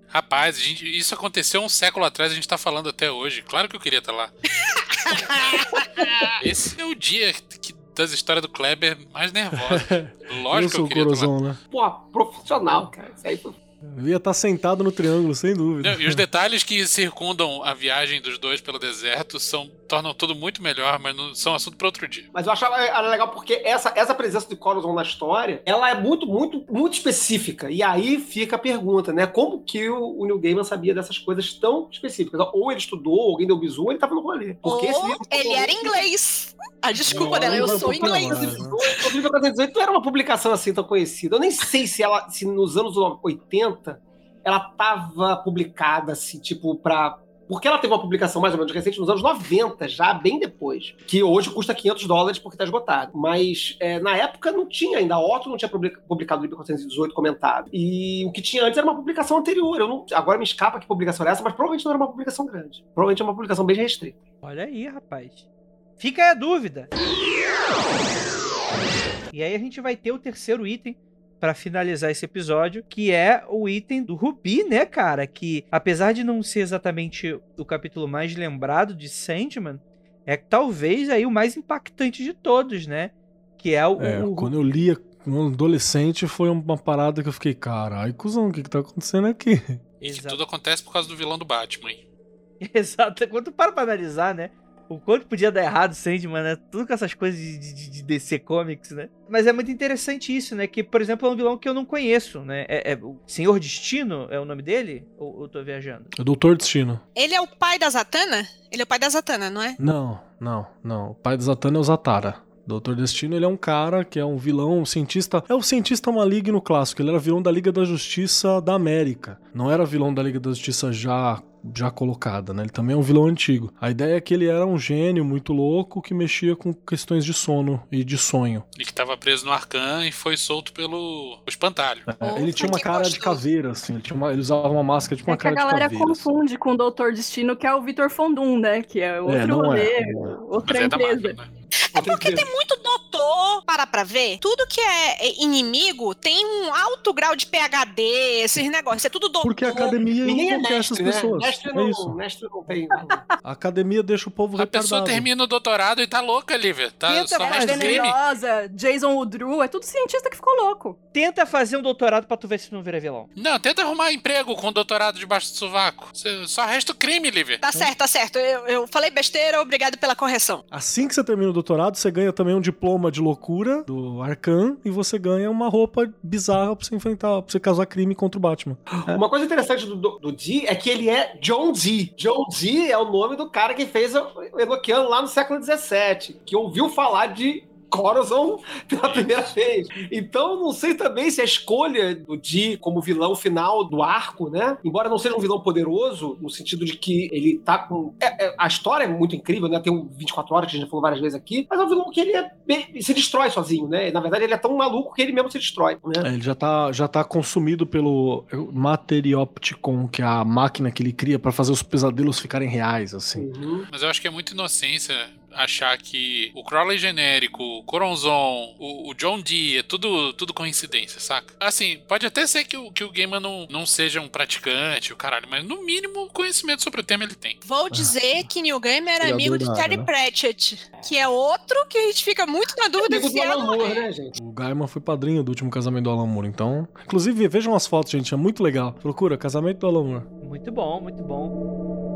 D: Rapaz, a gente- isso aconteceu um século atrás, a gente tá falando até hoje. Claro que eu queria estar lá. Esse é o dia que, das histórias do Kleber mais nervosa.
C: eu
D: Lógico que
C: sou
D: eu
C: o
D: queria estar lá.
C: Corozão, né?
F: Pô, profissional, cara. Isso aí foi
C: Eu ia estar sentado no triângulo, sem dúvida.
D: Não, E os detalhes que circundam a viagem dos dois pelo deserto são, tornam tudo muito melhor, mas não, são assunto para outro dia.
F: Mas eu achava era legal porque essa, essa presença de Corazon na história, ela é muito, muito, muito específica. E aí fica a pergunta, né? Como que o, o Neil Gaiman sabia dessas coisas tão específicas? Ou ele estudou, ou alguém deu bisu, ou ele tava no rolê. Porque esse
G: Ou
F: livro...
G: ele era inglês. A desculpa
C: Não,
G: dela, eu sou inglês.
F: O livro 418 não era uma publicação assim tão conhecida. Eu nem sei se ela, se nos anos 80 ela tava publicada assim, tipo, pra. Porque ela teve uma publicação mais ou menos recente nos anos 90, já bem depois. Que hoje custa 500 dólares porque tá esgotado. Mas é, na época não tinha ainda. A Otto não tinha publica- publicado o livro 418 comentado. E o que tinha antes era uma publicação anterior. Eu não, agora me escapa que publicação era essa, mas provavelmente não era uma publicação grande. Provavelmente é uma publicação bem restrita.
B: Olha aí, rapaz. Fica aí a dúvida. E aí a gente vai ter o terceiro item pra finalizar esse episódio, que é o item do Rubi, né, cara? Que apesar de não ser exatamente o capítulo mais lembrado de Sandman, é talvez aí o mais impactante de todos, né? Que é o,
C: É,
B: o-
C: quando eu lia como adolescente, foi uma parada que eu fiquei, caralho, cuzão, o que que tá acontecendo aqui?
D: Que
B: Exato.
D: tudo acontece por causa do vilão do Batman. hein?
B: Exato. Quando tu para pra analisar, né? O quanto podia dar errado Sandman, né? Tudo com essas coisas de, de, de DC Comics, né? Mas é muito interessante isso, né? Que, por exemplo, é um vilão que eu não conheço, né? É, é o Senhor Destino é o nome dele? Ou eu tô viajando?
C: É o Doutor Destino.
G: Ele é o pai da Zatanna? Ele é o pai da Zatanna, não é?
C: Não, não, não. O pai do Zatanna é o Zatara. Doutor Destino, ele é um cara que é um vilão, um cientista. É o cientista maligno clássico. Ele era vilão da Liga da Justiça da América. Não era vilão da Liga da Justiça já já colocada, né? Ele também é um vilão antigo. A ideia é que ele era um gênio muito louco que mexia com questões de sono e de sonho.
D: E que tava preso no Arcan e foi solto pelo espantalho.
C: É, ele tinha uma cara de caveira, assim. Ele, tinha uma- ele usava uma máscara tipo uma
E: É que a
C: cara de
E: galera
C: caveira. assim.
E: confunde com o Doutor Destino, que é o Vitor Fondum, né? Que é outro
C: não é,
E: rolê,
C: é.
E: outra
D: Mas é da
E: empresa.
D: Marvel, né?
G: É porque tem muito doutor, para pra ver. Tudo que é inimigo tem um alto grau de PHD, esses negócios. É tudo doutor.
C: Porque a academia
F: Ninguém é
C: não essas
F: mestre, né?
C: pessoas.
F: Mestre
C: É
F: não,
C: isso.
F: mestre não tem.
C: A academia deixa o povo
D: A pessoa
C: retardado.
D: termina o doutorado e tá louca, Lívia. Tá
B: Tenta
D: só mais.
E: Venenosa, Jason Woodruw, é tudo cientista que ficou louco.
B: Tenta fazer um doutorado pra tu ver se não vira vilão.
D: Não, tenta arrumar emprego com doutorado debaixo do sovaco. Só resta o crime, Lívia.
G: Tá certo, tá certo. Eu, eu falei besteira, obrigado pela correção.
C: Assim que você termina o doutorado, você ganha também um diploma de loucura do Arcan e você ganha uma roupa bizarra pra você enfrentar, pra você causar crime contra o Batman.
F: Uma coisa interessante do, do, do Dee é que ele é John Dee. John Dee é o nome do cara que fez o o Enochiano lá no século XVII, que ouviu falar de Corazon pela primeira vez. Então, não sei também se a escolha do Di como vilão final do arco, né? Embora não seja um vilão poderoso, no sentido de que ele tá com. é- é- a história é muito incrível, né? Tem um 24 horas que a gente já falou várias vezes aqui, mas é um vilão que ele é bem- se destrói sozinho, né? Na verdade, ele é tão maluco que ele mesmo se destrói, né?
C: É, ele já tá, já tá consumido pelo Materiopticon, que é a máquina que ele cria pra fazer os pesadelos ficarem reais, assim.
F: Uhum.
D: Mas eu acho que é muita inocência achar que o Crowley genérico, o Coronzon, o, o John Dee, é tudo, tudo coincidência, saca? Assim, pode até ser que o, que o Gaiman não, não seja um praticante, o caralho, mas no mínimo conhecimento sobre o tema ele tem.
G: Vou dizer que Neil Gaiman era amigo de Terry
C: né?
G: Pratchett, que é outro que a gente fica muito na dúvida
F: Amigo
G: se
F: do
G: é
F: Alan Moore,
G: é.
F: né, gente?
C: O Gaiman foi padrinho do último casamento do Alan Moore, então... Inclusive, vejam as fotos, gente, é muito legal. Procura, casamento do Alan Moore.
B: Muito bom, muito bom.